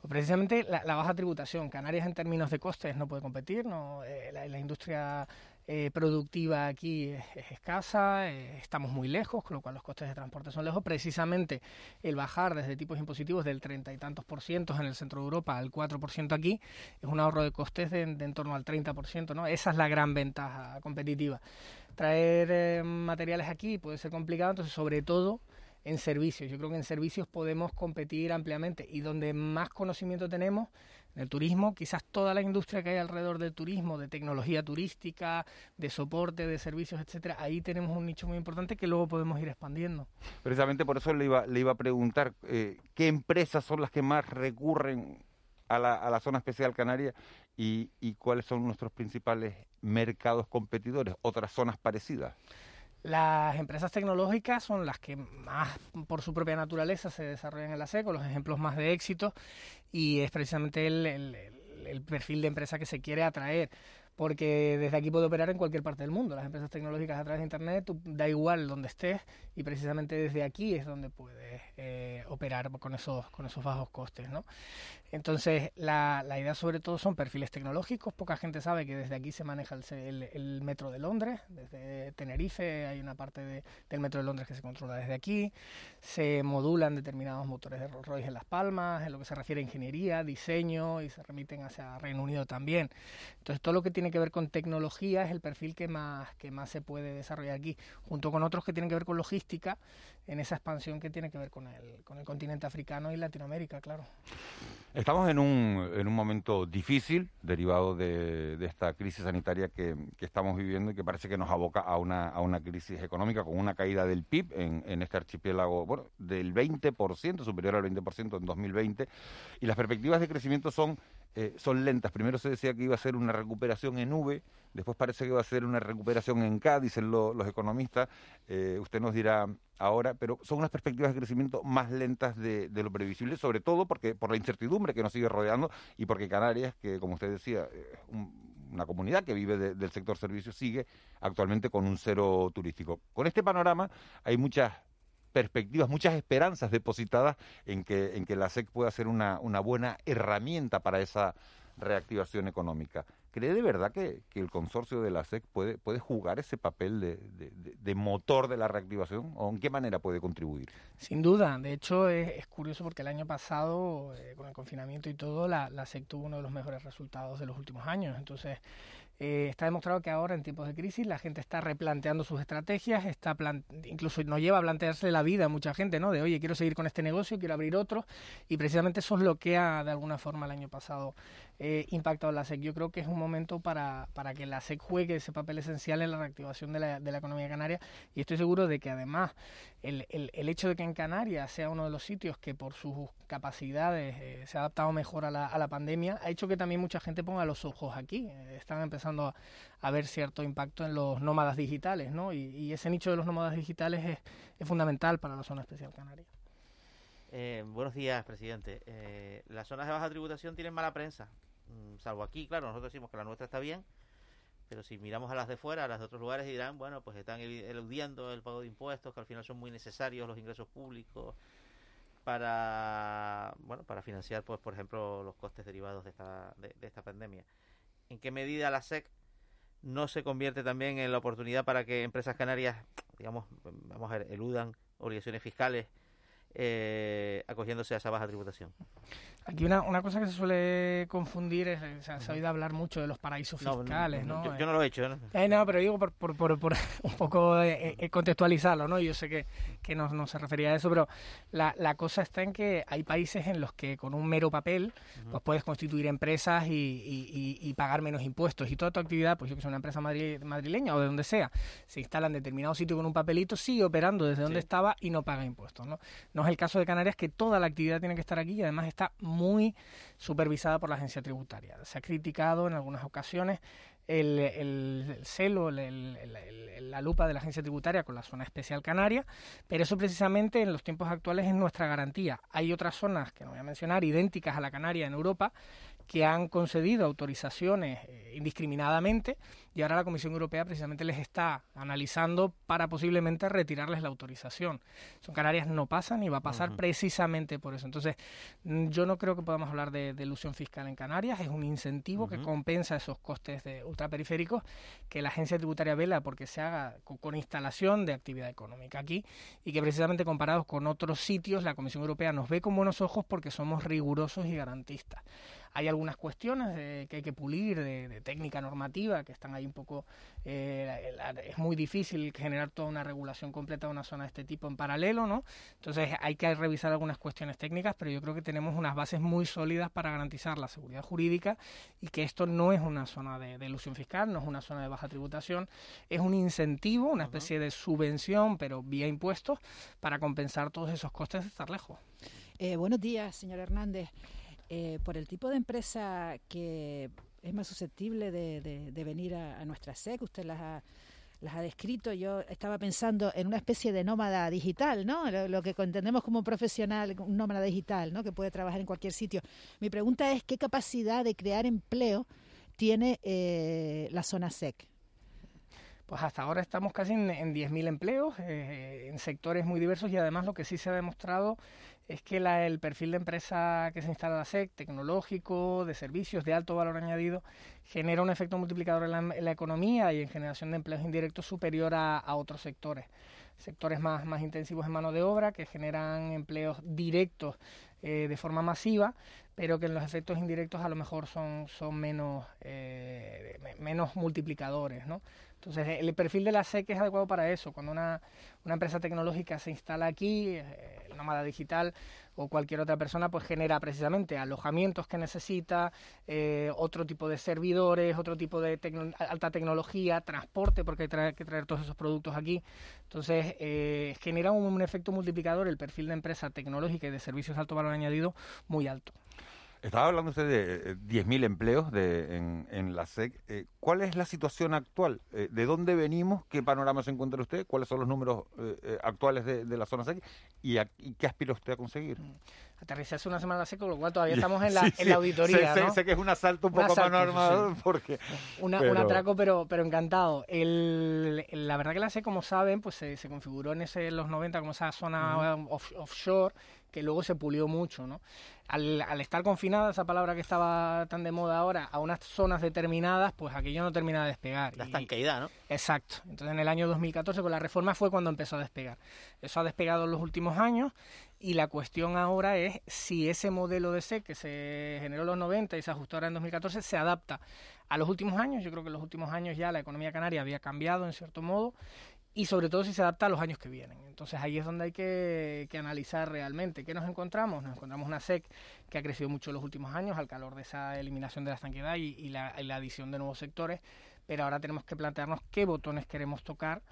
Pues precisamente la, la baja tributación. Canarias en términos de costes no puede competir, no Eh, la, la industria eh, productiva aquí es, es escasa, eh, estamos muy lejos, con lo cual los costes de transporte son lejos. Precisamente el bajar desde tipos impositivos del treinta y tantos por ciento en el centro de Europa al 4 por ciento aquí es un ahorro de costes de, de en torno al 30 por ciento, ¿no? Esa es la gran ventaja competitiva. Traer eh, materiales aquí puede ser complicado, entonces sobre todo en servicios. Yo creo que en servicios podemos competir ampliamente y donde más conocimiento tenemos En el turismo, quizás toda la industria que hay alrededor del turismo, de tecnología turística, de soporte, de servicios, etcétera, ahí tenemos un nicho muy importante que luego podemos ir expandiendo. Precisamente por eso le iba, le iba a preguntar eh, qué empresas son las que más recurren a la, a la zona especial canaria y, y cuáles son nuestros principales mercados competidores, otras zonas parecidas. Las empresas tecnológicas son las que más por su propia naturaleza se desarrollan en la SECO, los ejemplos más de éxito, y es precisamente el perfil de empresa que se quiere atraer porque desde aquí puede operar en cualquier parte del mundo. Las empresas tecnológicas a través de Internet, da igual donde estés y precisamente desde aquí es donde puedes eh, operar con esos, con esos bajos costes. ¿no? Entonces, la, la, idea sobre todo son perfiles tecnológicos. Poca gente sabe que desde aquí se maneja el, el, metro de Londres, desde Tenerife hay una parte de, del metro de Londres que se controla desde aquí. Se modulan determinados motores de Rolls Royce en Las Palmas, en lo que se refiere a ingeniería, diseño y se remiten hacia Reino Unido también. Entonces, todo lo que tiene tiene que ver con tecnología es el perfil que más, que más se puede desarrollar aquí, junto con otros que tienen que ver con logística, en esa expansión que tiene que ver con el, con el continente africano y Latinoamérica, claro. Estamos en un, en un momento difícil, derivado de, de esta crisis sanitaria que, que, estamos viviendo y que parece que nos aboca a una, a una crisis económica con una caída del PIB en, en este archipiélago bueno, del 20%, superior al 20% en 2020, y las perspectivas de crecimiento son eh, son lentas. Primero se decía que iba a ser una recuperación en V, después parece que va a ser una recuperación en K, dicen los economistas. Eh, usted nos dirá ahora, pero son unas perspectivas de crecimiento más lentas de, lo previsible, sobre todo porque por la incertidumbre que nos sigue rodeando y porque Canarias, que como usted decía, es una comunidad que vive del sector servicios, sigue actualmente con un cero turístico. Con este panorama hay muchas perspectivas, muchas esperanzas depositadas en que, en que la SEC pueda ser una buena herramienta para esa reactivación económica. ¿Cree de verdad que, que, el consorcio de la SEC puede, puede jugar ese papel de, de, motor de la reactivación o en qué manera puede contribuir? Sin duda, de hecho es, curioso porque el año pasado, eh, con el confinamiento y todo, la, la SEC tuvo uno de los mejores resultados de los últimos años. Entonces, eh, está demostrado que ahora en tiempos de crisis la gente está replanteando sus estrategias, está incluso nos lleva a plantearse la vida a mucha gente, ¿no? De oye, quiero seguir con este negocio, quiero abrir otro, y precisamente eso es lo que ha de alguna forma el año pasado eh, impactado la SEC. Yo creo que es un momento para, para que la SEC juegue ese papel esencial en la reactivación de la, de la economía canaria, y estoy seguro de que además el, el, hecho de que en Canarias sea uno de los sitios que por sus capacidades eh, se ha adaptado mejor a la, a la, pandemia, ha hecho que también mucha gente ponga los ojos aquí. Eh, están empezando a, ver cierto impacto en los nómadas digitales, ¿no? Y, ese nicho de los nómadas digitales es, es, fundamental para la zona especial canaria. Eh, buenos días, presidente. Las zonas de baja tributación tienen mala prensa, salvo aquí, claro, nosotros decimos que la nuestra está bien, pero si miramos a las de fuera, a las de otros lugares, dirán, bueno, pues están eludiendo el pago de impuestos, que al final son muy necesarios los ingresos públicos para, bueno, para financiar, pues, por ejemplo, los costes derivados de esta, de, de esta pandemia. ¿En qué medida la SEC no se convierte también en la oportunidad para que empresas canarias, digamos, vamos a ver, eludan obligaciones fiscales eh, acogiéndose a esa baja tributación. Aquí una, una cosa que se suele confundir es, o sea, se ha oído hablar mucho de los paraísos fiscales, ¿no? ¿no? Yo, yo, no lo he hecho, ¿no? Eh, no, pero digo por, por, por, por <laughs> un poco eh, eh, contextualizarlo, ¿no? Yo sé que, que no, no, se refería a eso, pero la, la, cosa está en que hay países en los que con un mero papel uh -huh. pues puedes constituir empresas y, y, y, y, pagar menos impuestos y toda tu actividad, pues yo que soy una empresa madri madrileña o de donde sea, se instala en determinado sitio con un papelito, sigue operando desde donde estaba y no paga impuestos, ¿no? No es el caso de Canarias que toda la actividad tiene que estar aquí y además está muy supervisada por la agencia tributaria. Se ha criticado en algunas ocasiones el, el, el celo, el, la lupa de la agencia tributaria con la zona especial canaria, pero eso precisamente en los tiempos actuales es nuestra garantía. Hay otras zonas que no voy a mencionar, idénticas a la canaria en Europa, que han concedido autorizaciones eh, indiscriminadamente y ahora la Comisión Europea precisamente les está analizando para posiblemente retirarles la autorización. Son Canarias no pasan y va a pasar uh -huh. precisamente por eso. Entonces, yo no creo que podamos hablar de, de ilusión fiscal en Canarias, es un incentivo uh -huh. que compensa esos costes de ultraperiféricos que la agencia tributaria vela porque se haga con, con instalación de actividad económica aquí y que precisamente comparados con otros sitios la Comisión Europea nos ve con buenos ojos porque somos rigurosos y garantistas. Hay algunas cuestiones que hay que pulir de, técnica normativa que están ahí un poco... Eh, es muy difícil generar toda una regulación completa de una zona de este tipo en paralelo, ¿no? Entonces hay que revisar algunas cuestiones técnicas, pero yo creo que tenemos unas bases muy sólidas para garantizar la seguridad jurídica y que esto no es una zona de, de ilusión fiscal, no es una zona de baja tributación, es un incentivo, una especie de subvención, pero vía impuestos, para compensar todos esos costes de estar lejos. Eh, buenos días, señor Hernández. Eh, por el tipo de empresa que es más susceptible de, venir a, nuestra SEC, usted las ha, las ha descrito, yo estaba pensando en una especie de nómada digital, ¿no? Lo, que entendemos como un profesional, un nómada digital, ¿no? Que puede trabajar en cualquier sitio. Mi pregunta es, ¿qué capacidad de crear empleo tiene eh, la zona SEC? Pues hasta ahora estamos casi en, en 10.000 empleos, eh, en sectores muy diversos y además lo que sí se ha demostrado es que la, el perfil de empresa que se instala en la SEC, tecnológico, de servicios, de alto valor añadido, genera un efecto multiplicador en la, economía y en generación de empleos indirectos superior a, otros sectores. Sectores más, más intensivos en mano de obra que generan empleos directos eh, de forma masiva, pero que en los efectos indirectos a lo mejor son, son menos, eh, menos multiplicadores. ¿no? Entonces, el perfil de la SEC es adecuado para eso. Cuando una, una empresa tecnológica se instala aquí, eh, el nómada digital o cualquier otra persona, pues genera precisamente alojamientos que necesita, eh, otro tipo de servidores, otro tipo de alta tecnología, transporte, porque hay que traer todos esos productos aquí. Entonces, eh, genera un efecto multiplicador el perfil de empresa tecnológica y de servicios de alto valor añadido muy alto. Estaba hablando usted de 10.000 eh, empleos de, en, la SEC. Eh, ¿Cuál es la situación actual? Eh, ¿De dónde venimos? ¿Qué panorama se encuentra usted? ¿Cuáles son los números actuales de, la zona SEC? ¿Y, qué aspira usted a conseguir? Mm. Aterrizarse una semana la SEC, con lo cual todavía <laughs> estamos en la, en la auditoría. Sé, sé, que es un asalto un, poco más normal. <laughs> Porque, Un atraco, pero, pero encantado. El, la verdad que la SEC, como saben, pues se, configuró en, ese, los 90 como esa zona offshore que luego se pulió mucho, ¿no? Al, al, estar confinada, esa palabra que estaba tan de moda ahora, a unas zonas determinadas, pues aquello no termina de despegar. La estanqueidad, ¿no? Exacto. Entonces en el año 2014 con la reforma fue cuando empezó a despegar. Eso ha despegado en los últimos años y la cuestión ahora es si ese modelo de SEC que se generó en los 90 y se ajustó ahora en 2014 se adapta a los últimos años. Yo creo que en los últimos años ya la economía canaria había cambiado en cierto modo y sobre todo si se adapta a los años que vienen. Entonces ahí es donde hay que, analizar realmente qué nos encontramos. Nos encontramos una SEC que ha crecido mucho en los últimos años al calor de esa eliminación de la estanquedad y, la, adición de nuevos sectores, pero ahora tenemos que plantearnos qué botones queremos tocar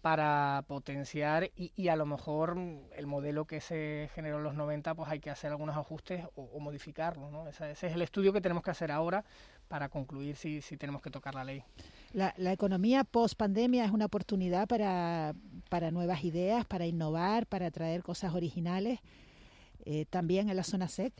para potenciar y, a lo mejor el modelo que se generó en los 90 pues hay que hacer algunos ajustes o, modificarlo. ¿no? Ese, ese, es el estudio que tenemos que hacer ahora para concluir si, si tenemos que tocar la ley. La, economía post pandemia es una oportunidad para, para nuevas ideas, para innovar, para traer cosas originales, eh, también en la zona SEC.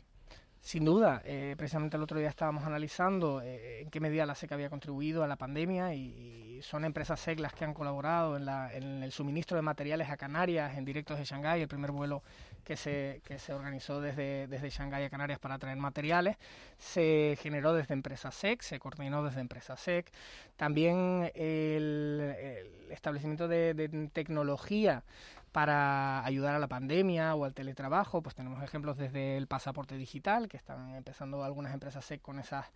Sin duda, eh, precisamente el otro día estábamos analizando eh, en qué medida la SEC había contribuido a la pandemia y, son empresas SEC las que han colaborado en, en, el suministro de materiales a Canarias en directos de Shanghái, el primer vuelo que se, que se organizó desde, desde Shanghái a Canarias para traer materiales, se generó desde empresas SEC, se coordinó desde empresas SEC, también el, establecimiento de, de tecnología para ayudar a la pandemia o al teletrabajo, pues tenemos ejemplos desde el pasaporte digital, que están empezando algunas empresas SEC con esas,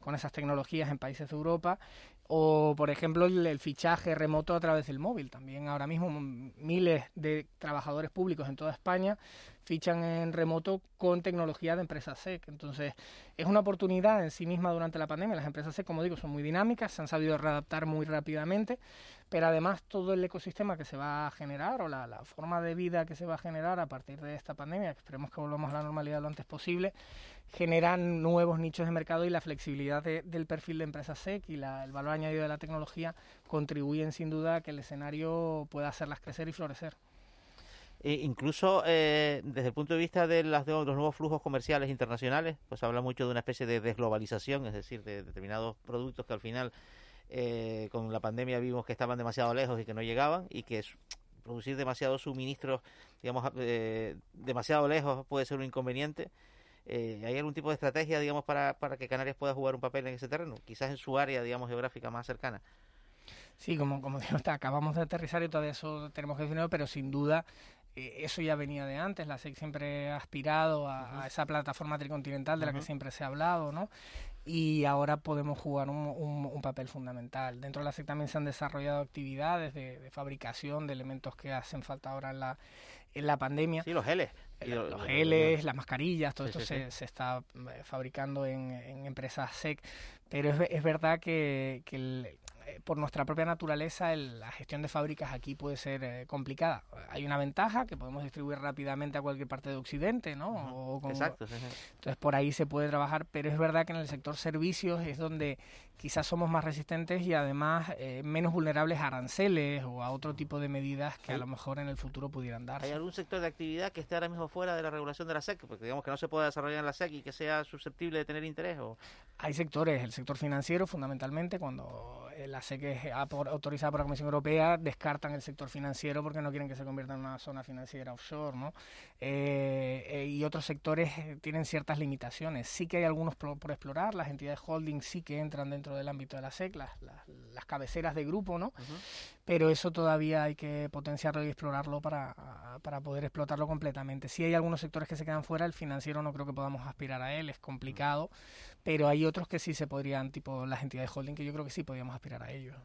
con esas tecnologías en países de Europa, o por ejemplo el, fichaje remoto a través del móvil. También ahora mismo miles de trabajadores públicos en toda España fichan en remoto con tecnología de empresas SEC. Entonces, es una oportunidad en sí misma durante la pandemia. Las empresas SEC, como digo, son muy dinámicas, se han sabido readaptar muy rápidamente, pero además todo el ecosistema que se va a generar o la, forma de vida que se va a generar a partir de esta pandemia, que esperemos que volvamos a la normalidad lo antes posible, generan nuevos nichos de mercado y la flexibilidad del perfil de empresas SEC y el valor añadido de la tecnología contribuyen sin duda a que el escenario pueda hacerlas crecer y florecer. E incluso eh, desde el punto de vista de, las, de los nuevos flujos comerciales internacionales, pues habla mucho de una especie de desglobalización, es decir, de determinados productos que al final eh, con la pandemia vimos que estaban demasiado lejos y que no llegaban y que producir demasiados suministros, digamos, eh, demasiado lejos puede ser un inconveniente. ¿Hay algún tipo de estrategia, digamos, para, para que Canarias pueda jugar un papel en ese terreno? Quizás en su área, digamos, geográfica más cercana. Sí, como, como <laughs> digo, acabamos de aterrizar y todavía eso tenemos que definirlo, pero sin duda eh, eso ya venía de antes, la SEC siempre ha aspirado a, a esa plataforma tricontinental de la que siempre se ha hablado, ¿no? Y ahora podemos jugar un, un- un papel fundamental. Dentro de la SEC también se han desarrollado actividades de, de fabricación de elementos que hacen falta ahora en la, en la pandemia. Sí, los geles. Y Los, lo- lo- geles, las mascarillas, todo Sí, esto sí, se, sí. se está eh, fabricando en, en empresas SEC, pero es, es verdad que, que el- eh, por nuestra propia naturaleza el- la gestión de fábricas aquí puede ser eh, complicada. Hay una ventaja que podemos distribuir rápidamente a cualquier parte de Occidente, ¿no? O con- Exacto, sí, sí. entonces por ahí se puede trabajar, pero es verdad que en el sector servicios es donde quizás somos más resistentes y además eh, menos vulnerables a aranceles o a otro tipo de medidas que a lo mejor en el futuro pudieran darse. ¿Hay algún sector de actividad que esté ahora mismo fuera de la regulación de la SEC? Porque digamos que no se pueda desarrollar en la SEC y que sea susceptible de tener interés. ¿o? Hay sectores, el sector financiero fundamentalmente, cuando eh, la SEC es autorizada por la Comisión Europea, descartan el sector financiero porque no quieren que se convierta en una zona financiera offshore, ¿no? Eh, eh, y otros sectores eh, tienen ciertas limitaciones. Sí que hay algunos por, por explorar, las entidades holding sí que entran dentro del ámbito de la SEC, las, las, las cabeceras de grupo, ¿no? Pero eso todavía hay que potenciarlo y explorarlo para, para poder explotarlo completamente. Sí hay algunos sectores que se quedan fuera, el financiero no creo que podamos aspirar a él, es complicado, pero hay otros que sí se podrían, tipo las entidades holding, que yo creo que sí podríamos aspirar a ellos.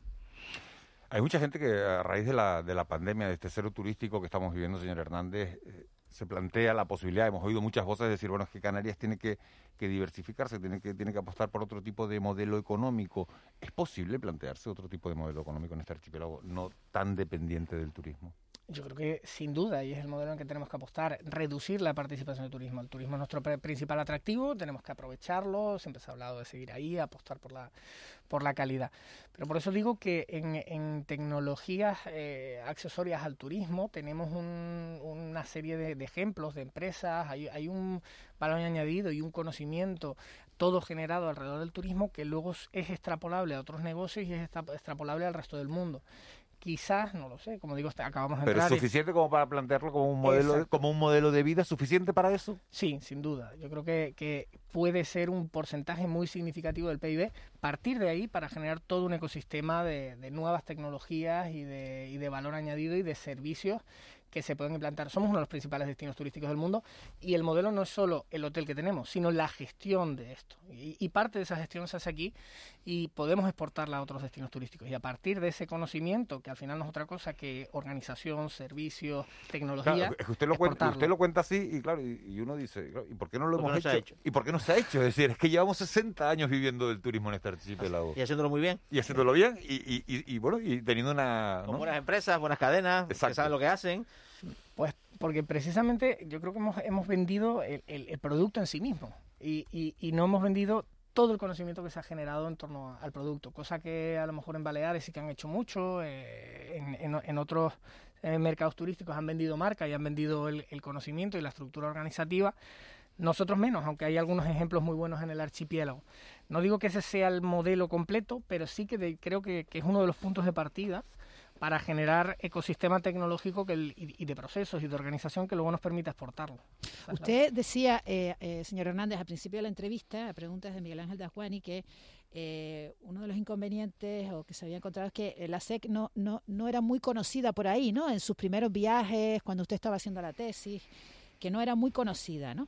Hay mucha gente que a raíz de la, de la pandemia, de este cero turístico que estamos viviendo, señor Hernández, eh, se plantea la posibilidad, hemos oído muchas voces decir, bueno, es que Canarias tiene que, que diversificarse, tiene que, tiene que apostar por otro tipo de modelo económico. ¿Es posible plantearse otro tipo de modelo económico en este archipiélago no tan dependiente del turismo? Yo creo que sin duda, y es el modelo en que tenemos que apostar, reducir la participación del turismo. El turismo es nuestro principal atractivo, tenemos que aprovecharlo, siempre se ha hablado de seguir ahí, apostar por la, por la calidad. Pero por eso digo que en, en tecnologías eh, accesorias al turismo tenemos un- una serie de, ejemplos de empresas, hay, hay un valor añadido y un conocimiento todo generado alrededor del turismo que luego es- extrapolable a otros negocios y es extra- extrapolable al resto del mundo. Quizás, no lo sé, como digo, acabamos de Pero entrar. y- suficiente como para plantearlo como un modelo, Exacto. como un modelo de vida, suficiente para eso. Sí, sin duda. Yo creo que, que puede ser un porcentaje muy significativo del PIB. Partir de ahí para generar todo un ecosistema de, de nuevas tecnologías y de, y de valor añadido y de servicios que se pueden implantar. Somos uno de los principales destinos turísticos del mundo y el modelo no es solo el hotel que tenemos, sino la gestión de esto. Y, y parte de esa gestión se hace aquí y podemos exportarla a otros destinos turísticos. Y a partir de ese conocimiento, que al final no es otra cosa que organización, servicios, tecnología, Claro, es que usted lo, cuenta, usted lo cuenta así y claro, y, y uno dice, ¿y por qué no lo ¿Por qué hemos no se ha hecho? hecho? ¿Y por qué no se ha hecho? Es decir, es que llevamos 60 años viviendo del turismo en este archipiélago. Y haciéndolo muy bien. Y haciéndolo bien y, y, y, y, bueno, y teniendo una... Con ¿no? buenas empresas, buenas cadenas, que Exacto. saben lo que hacen. Pues porque precisamente yo creo que hemos, hemos vendido el, el- producto en sí mismo y, y- no hemos vendido todo el conocimiento que se ha generado en torno al producto, cosa que a lo mejor en Baleares sí que han hecho mucho, eh, en, en- otros eh, mercados turísticos han vendido marca y han vendido el, conocimiento y la estructura organizativa. Nosotros menos, aunque hay algunos ejemplos muy buenos en el archipiélago. No digo que ese sea el modelo completo, pero sí que creo que es uno de los puntos de partida para generar ecosistema tecnológico que el- y, y de procesos y de organización que luego nos permita exportarlo. Usted decía, eh, eh, señor Hernández, al principio de la entrevista, a preguntas de Miguel Ángel Dajuani, que eh, uno de los inconvenientes o que se había encontrado es que eh, la SEC no, no, no era muy conocida por ahí, ¿no? En sus primeros viajes, cuando usted estaba haciendo la tesis, que no era muy conocida, ¿no?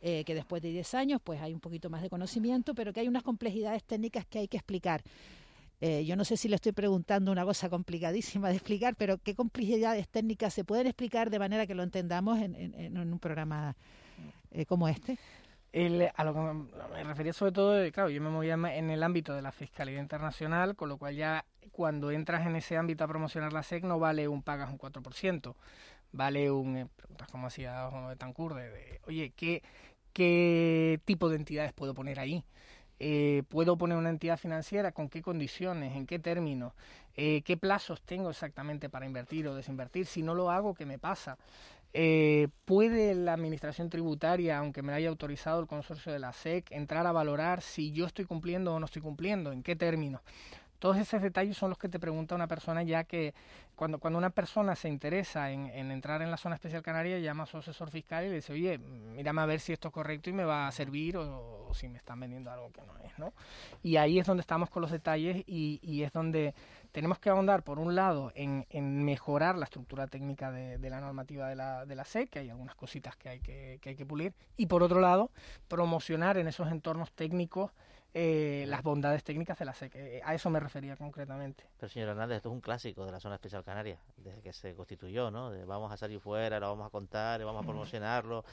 Eh, que después de 10 años pues hay un poquito más de conocimiento, pero que hay unas complejidades técnicas que hay que explicar. Eh, yo no sé si le estoy preguntando una cosa complicadísima de explicar, pero ¿qué complejidades técnicas se pueden explicar de manera que lo entendamos en, en- en un programa eh, como este? A lo que me, refería sobre todo, eh, claro, yo me movía en el ámbito de la fiscalidad internacional, con lo cual ya cuando entras en ese ámbito a promocionar la SEC no vale un pagas un 4%, vale un, eh, preguntas como hacía Juan Betancourt, de, de, oye, ¿qué, ¿qué tipo de entidades puedo poner ahí? Eh, ¿Puedo poner una entidad financiera? ¿Con qué condiciones? ¿En qué términos? Eh, ¿Qué plazos tengo exactamente para invertir o desinvertir? Si no lo hago, ¿qué me pasa? Eh, ¿Puede la administración tributaria, aunque me la haya autorizado el consorcio de la SEC, entrar a valorar si yo estoy cumpliendo o no estoy cumpliendo? ¿En qué términos? Todos esos detalles son los que te pregunta una persona ya que cuando, cuando una persona se interesa en, en entrar en la zona especial canaria, llama a su asesor fiscal y le dice, oye, mírame a ver si esto es correcto y me va a servir o, o si me están vendiendo algo que no es, ¿no? Y ahí es donde estamos con los detalles y, y es donde tenemos que ahondar, por un lado, en, en mejorar la estructura técnica de, de la normativa de la, de la SEC, que hay algunas cositas que hay que, que hay que pulir, y por otro lado, promocionar en esos entornos técnicos eh, las bondades técnicas de la SEC. Eh, A eso me refería concretamente. Pero señor Hernández, esto es un clásico de la zona especial canaria, desde que se constituyó, ¿no? De vamos a salir fuera, lo vamos a contar, vamos a promocionarlo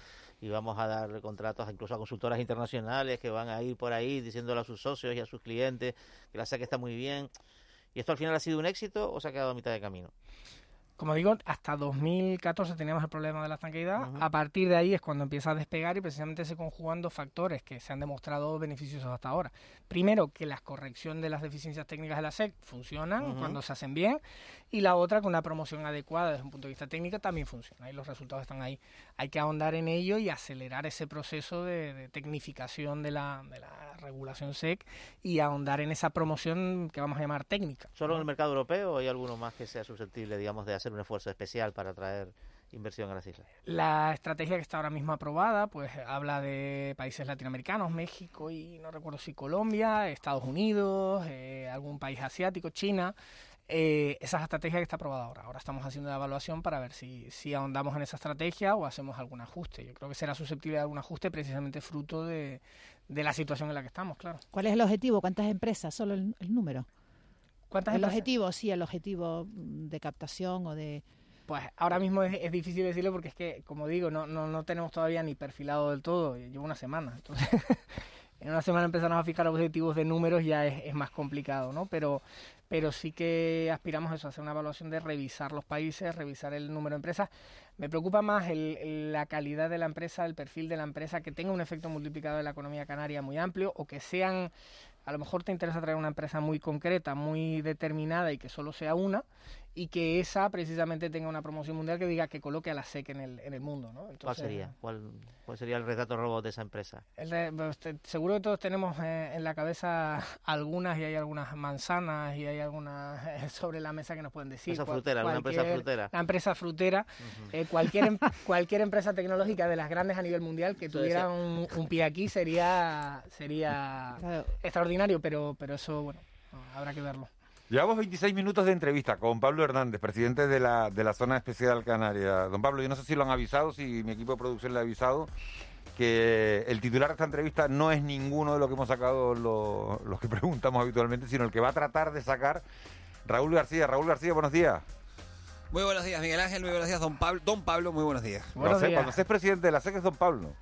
y vamos a dar contratos incluso a consultoras internacionales que van a ir por ahí diciéndole a sus socios y a sus clientes que la SEC está muy bien. ¿Y esto al final ha sido un éxito o se ha quedado a mitad de camino? Como digo, hasta 2014 teníamos el problema de la estanqueidad. A partir de ahí es cuando empieza a despegar y precisamente se conjugan dos factores que se han demostrado beneficiosos hasta ahora. Primero, que la corrección de las deficiencias técnicas de la SEC funcionan cuando se hacen bien. Y la otra, que una promoción adecuada desde un punto de vista técnico también funciona. Y los resultados están ahí. Hay que ahondar en ello y acelerar ese proceso de, de tecnificación de la, de la regulación SEC y ahondar en esa promoción que vamos a llamar técnica. ¿Solo en el mercado europeo o hay alguno más que sea susceptible, digamos, de hacer un esfuerzo especial para atraer inversión a las islas? La estrategia que está ahora mismo aprobada, pues habla de países latinoamericanos, México y no recuerdo si Colombia, Estados Unidos, eh, algún país asiático, China. Eh, esa es la estrategia que está aprobada ahora. Ahora estamos haciendo la evaluación para ver si, si ahondamos en esa estrategia o hacemos algún ajuste. Yo creo que será susceptible de algún ajuste precisamente fruto de, de la situación en la que estamos, claro. ¿Cuál es el objetivo? ¿Cuántas empresas? Solo el, el número. ¿Cuántas el empresas? objetivo, sí, el objetivo mm, de captación o de... Pues ahora mismo es, es difícil decirlo porque es que, como digo, no, no, no tenemos todavía ni perfilado del todo. Llevo una semana. Entonces, <laughs> en una semana empezarnos a fijar objetivos de números ya es, es más complicado, ¿no? Pero, pero sí que aspiramos a eso, a hacer una evaluación de revisar los países, revisar el número de empresas. Me preocupa más el- la calidad de la empresa, el perfil de la empresa, que tenga un efecto multiplicador en la economía canaria muy amplio o que sean, a lo mejor te interesa traer una empresa muy concreta, muy determinada y que solo sea una y que esa precisamente tenga una promoción mundial que diga que coloque a la SEC en el, en el mundo, ¿no? ¿Cuál sería? ¿Cuál, ¿Cuál sería el retrato robot de esa empresa? el de- pues, te- seguro que todos tenemos eh, en la cabeza algunas y hay algunas manzanas y hay algunas eh, sobre la mesa que nos pueden decir. Empresa frutera, alguna empresa frutera. La empresa frutera. eh, cualquier, em- <laughs> cualquier empresa tecnológica de las grandes a nivel mundial que tuviera un, un pie aquí sería sería extraordinario, pero, pero eso, bueno, habrá que verlo. Llevamos 26 minutos de entrevista con Pablo Hernández, presidente de la, de la zona especial canaria. Don Pablo, yo no sé si lo han avisado, si mi equipo de producción le ha avisado, que el titular de esta entrevista no es ninguno de los que hemos sacado lo- los que <laughs> preguntamos habitualmente, sino el que va a tratar de sacar Raúl García. Raúl García, buenos días. Muy buenos días, Miguel Ángel. Muy buenos días, don Pablo. Don Pablo, muy buenos días. Lo sé, cuando seas presidente de la SEC es Don Pablo.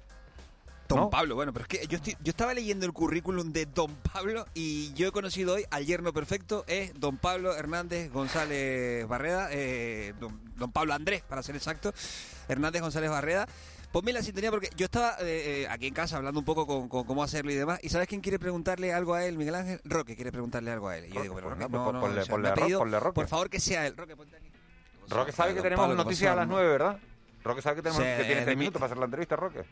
Don ¿no? Pablo, bueno, pero es que yo, estoy- yo estaba leyendo el currículum de Don Pablo y yo he conocido hoy al yerno perfecto, es Don Pablo Hernández González Barreda, eh, don, don Pablo Andrés, para ser exacto, Hernández González Barreda. Ponme la sintonía porque yo estaba eh, eh, aquí en casa hablando un poco con, con cómo hacerlo y demás. ¿Y sabes quién quiere preguntarle algo a él, Miguel Ángel? Roque quiere preguntarle algo a él. Y yo digo, pero Roque, pues, no, pues, no, ponle- o sea, ponle me pedido, ponle Roque. Por favor, que sea él. Roque, ponte aquí. Roque sabe que tenemos Pablo, ¿qué noticias a las hermano? 9, ¿verdad? Roque sabe que, tenemos, Sí, que tiene de 3 mi- minutos para hacer la entrevista, Roque.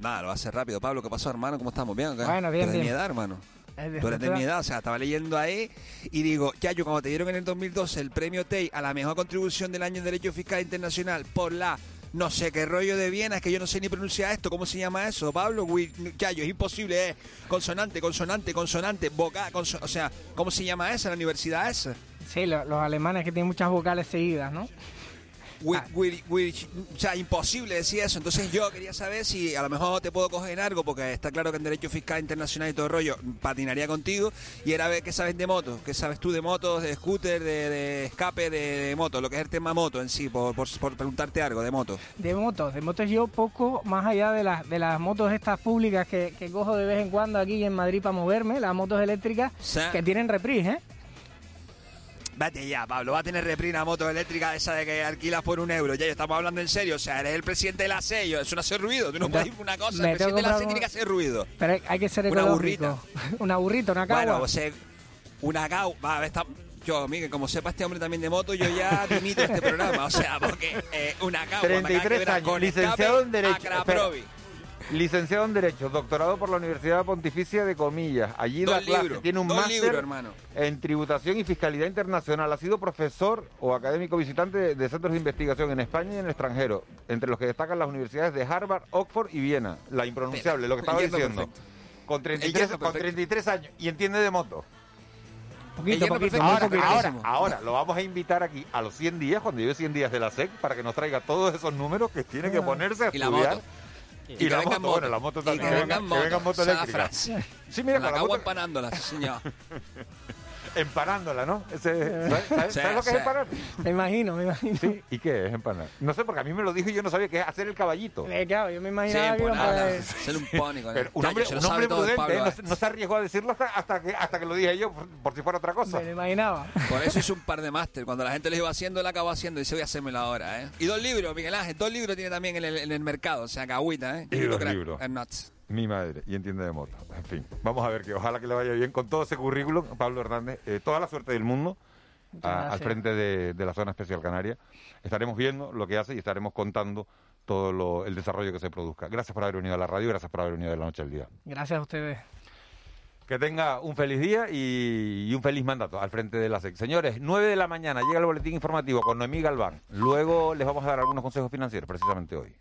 Nada, lo va a hacer rápido. Pablo, ¿qué pasó, hermano? ¿Cómo estamos? ¿Bien? Bueno, bien, Tú eres de mi bien. edad, hermano. Eh, Tú eres de mi edad, o sea, estaba leyendo ahí y digo, ya yo cuando te dieron en el 2012 el premio TEI a la mejor contribución del año en Derecho Fiscal Internacional por la no sé qué rollo de Viena, es que yo no sé ni pronunciar esto, ¿cómo se llama eso? Pablo, Yayo, es imposible, es consonante, consonante, consonante, vocal, conso- o sea, ¿cómo se llama esa, la universidad esa? Sí, lo- los alemanes que tienen muchas vocales seguidas, ¿no? Wi- wi- wi- o sea, imposible decir eso. Entonces yo quería saber si a lo mejor te puedo coger en algo, porque está claro que en Derecho Fiscal Internacional y todo el rollo patinaría contigo, y era ver qué sabes de motos, qué sabes tú de motos, de scooter, de, de escape, de, de moto, lo que es el tema moto en sí, por, por- por preguntarte algo de moto. De motos, de motos yo poco, más allá de las, de las motos estas públicas que, que cojo de vez en cuando aquí en Madrid para moverme, las motos eléctricas que tienen reprise, ¿eh? Vete ya, Pablo, va a tener reprina moto eléctrica esa de que alquilas por un euro. Ya, estamos hablando en serio. O sea, eres el presidente de la sello. Eso no hace ruido. Tú no puedes decir una cosa. me El presidente de la SEC tiene que hacer ruido. Pero hay- que ser Una ecológico. <laughs> una burrita, una cagua. Bueno, o sea, una cau... Va, está... Yo, Miguel, como sepa este hombre también de moto, yo ya <laughs> dimito este programa. O sea, porque eh, una cagua... me acaba de 33 quebrar años, con licenciado escape en Derecho. a. Licenciado en Derecho, doctorado por la Universidad Pontificia de Comillas. Allí da clase, tiene un máster en tributación y fiscalidad internacional. Ha sido profesor o académico visitante de, de centros de investigación en España y en el extranjero, entre los que destacan las universidades de Harvard, Oxford y Viena. La impronunciable, lo que estaba diciendo. perfecto. Con El 33, yerno con perfecto. 33 años y entiende de moto. Poquito, poquito, ahora, ahora, ahora, lo vamos a invitar aquí a los 100 días, cuando lleve 100 días de la SEC, para que nos traiga todos esos números que tiene que ponerse a Y la estudiar. Y, Y la moto, moto. bueno, la moto Y también. que Que, venga venga, en que venga en moto. moto Esa eléctrica. frase. Sí, mira, la con la acabo moto, empanándola, sí, señor. <laughs> empanándola, ¿no? Ese, ¿Sabes, sabes- Sí, sabes lo que sí. es empanar? Me imagino, me imagino. Sí, ¿y qué es empanar? No sé, porque a mí me lo dijo y yo no sabía qué es hacer el caballito. Eh, claro, yo me Sí, imaginaba que. Ser un pony con Pero un hombre, se lo un sabe hombre todo el prudente, Pablo, ¿eh? ¿eh? no, se- no se arriesgó a decirlo hasta, hasta que, hasta que lo dije yo, por, por si fuera otra cosa. Me lo imaginaba. Por eso hizo un par de máster. Cuando la gente lo iba haciendo, él acabó haciendo. Y dice, voy a hacérmelo ahora, ¿eh? Y dos libros, Miguel Ángel. Dos libros tiene también en el, en el mercado. O sea, cagüita, ¿eh? Y dos libros. and nuts. Mi madre, y entiende de moto. En fin, vamos a ver que ojalá que le vaya bien con todo ese currículum, Pablo Hernández. eh, toda la suerte del mundo a- al frente de, de la zona especial canaria. Estaremos viendo lo que hace y estaremos contando todo lo- el desarrollo que se produzca. Gracias por haber venido a la radio, gracias por haber venido de la noche al día. Gracias a ustedes. Que tenga un feliz día y, y un feliz mandato al frente de la SEC. Señores, 9 de la mañana llega el boletín informativo con Noemí Galván. Luego les vamos a dar algunos consejos financieros, precisamente hoy.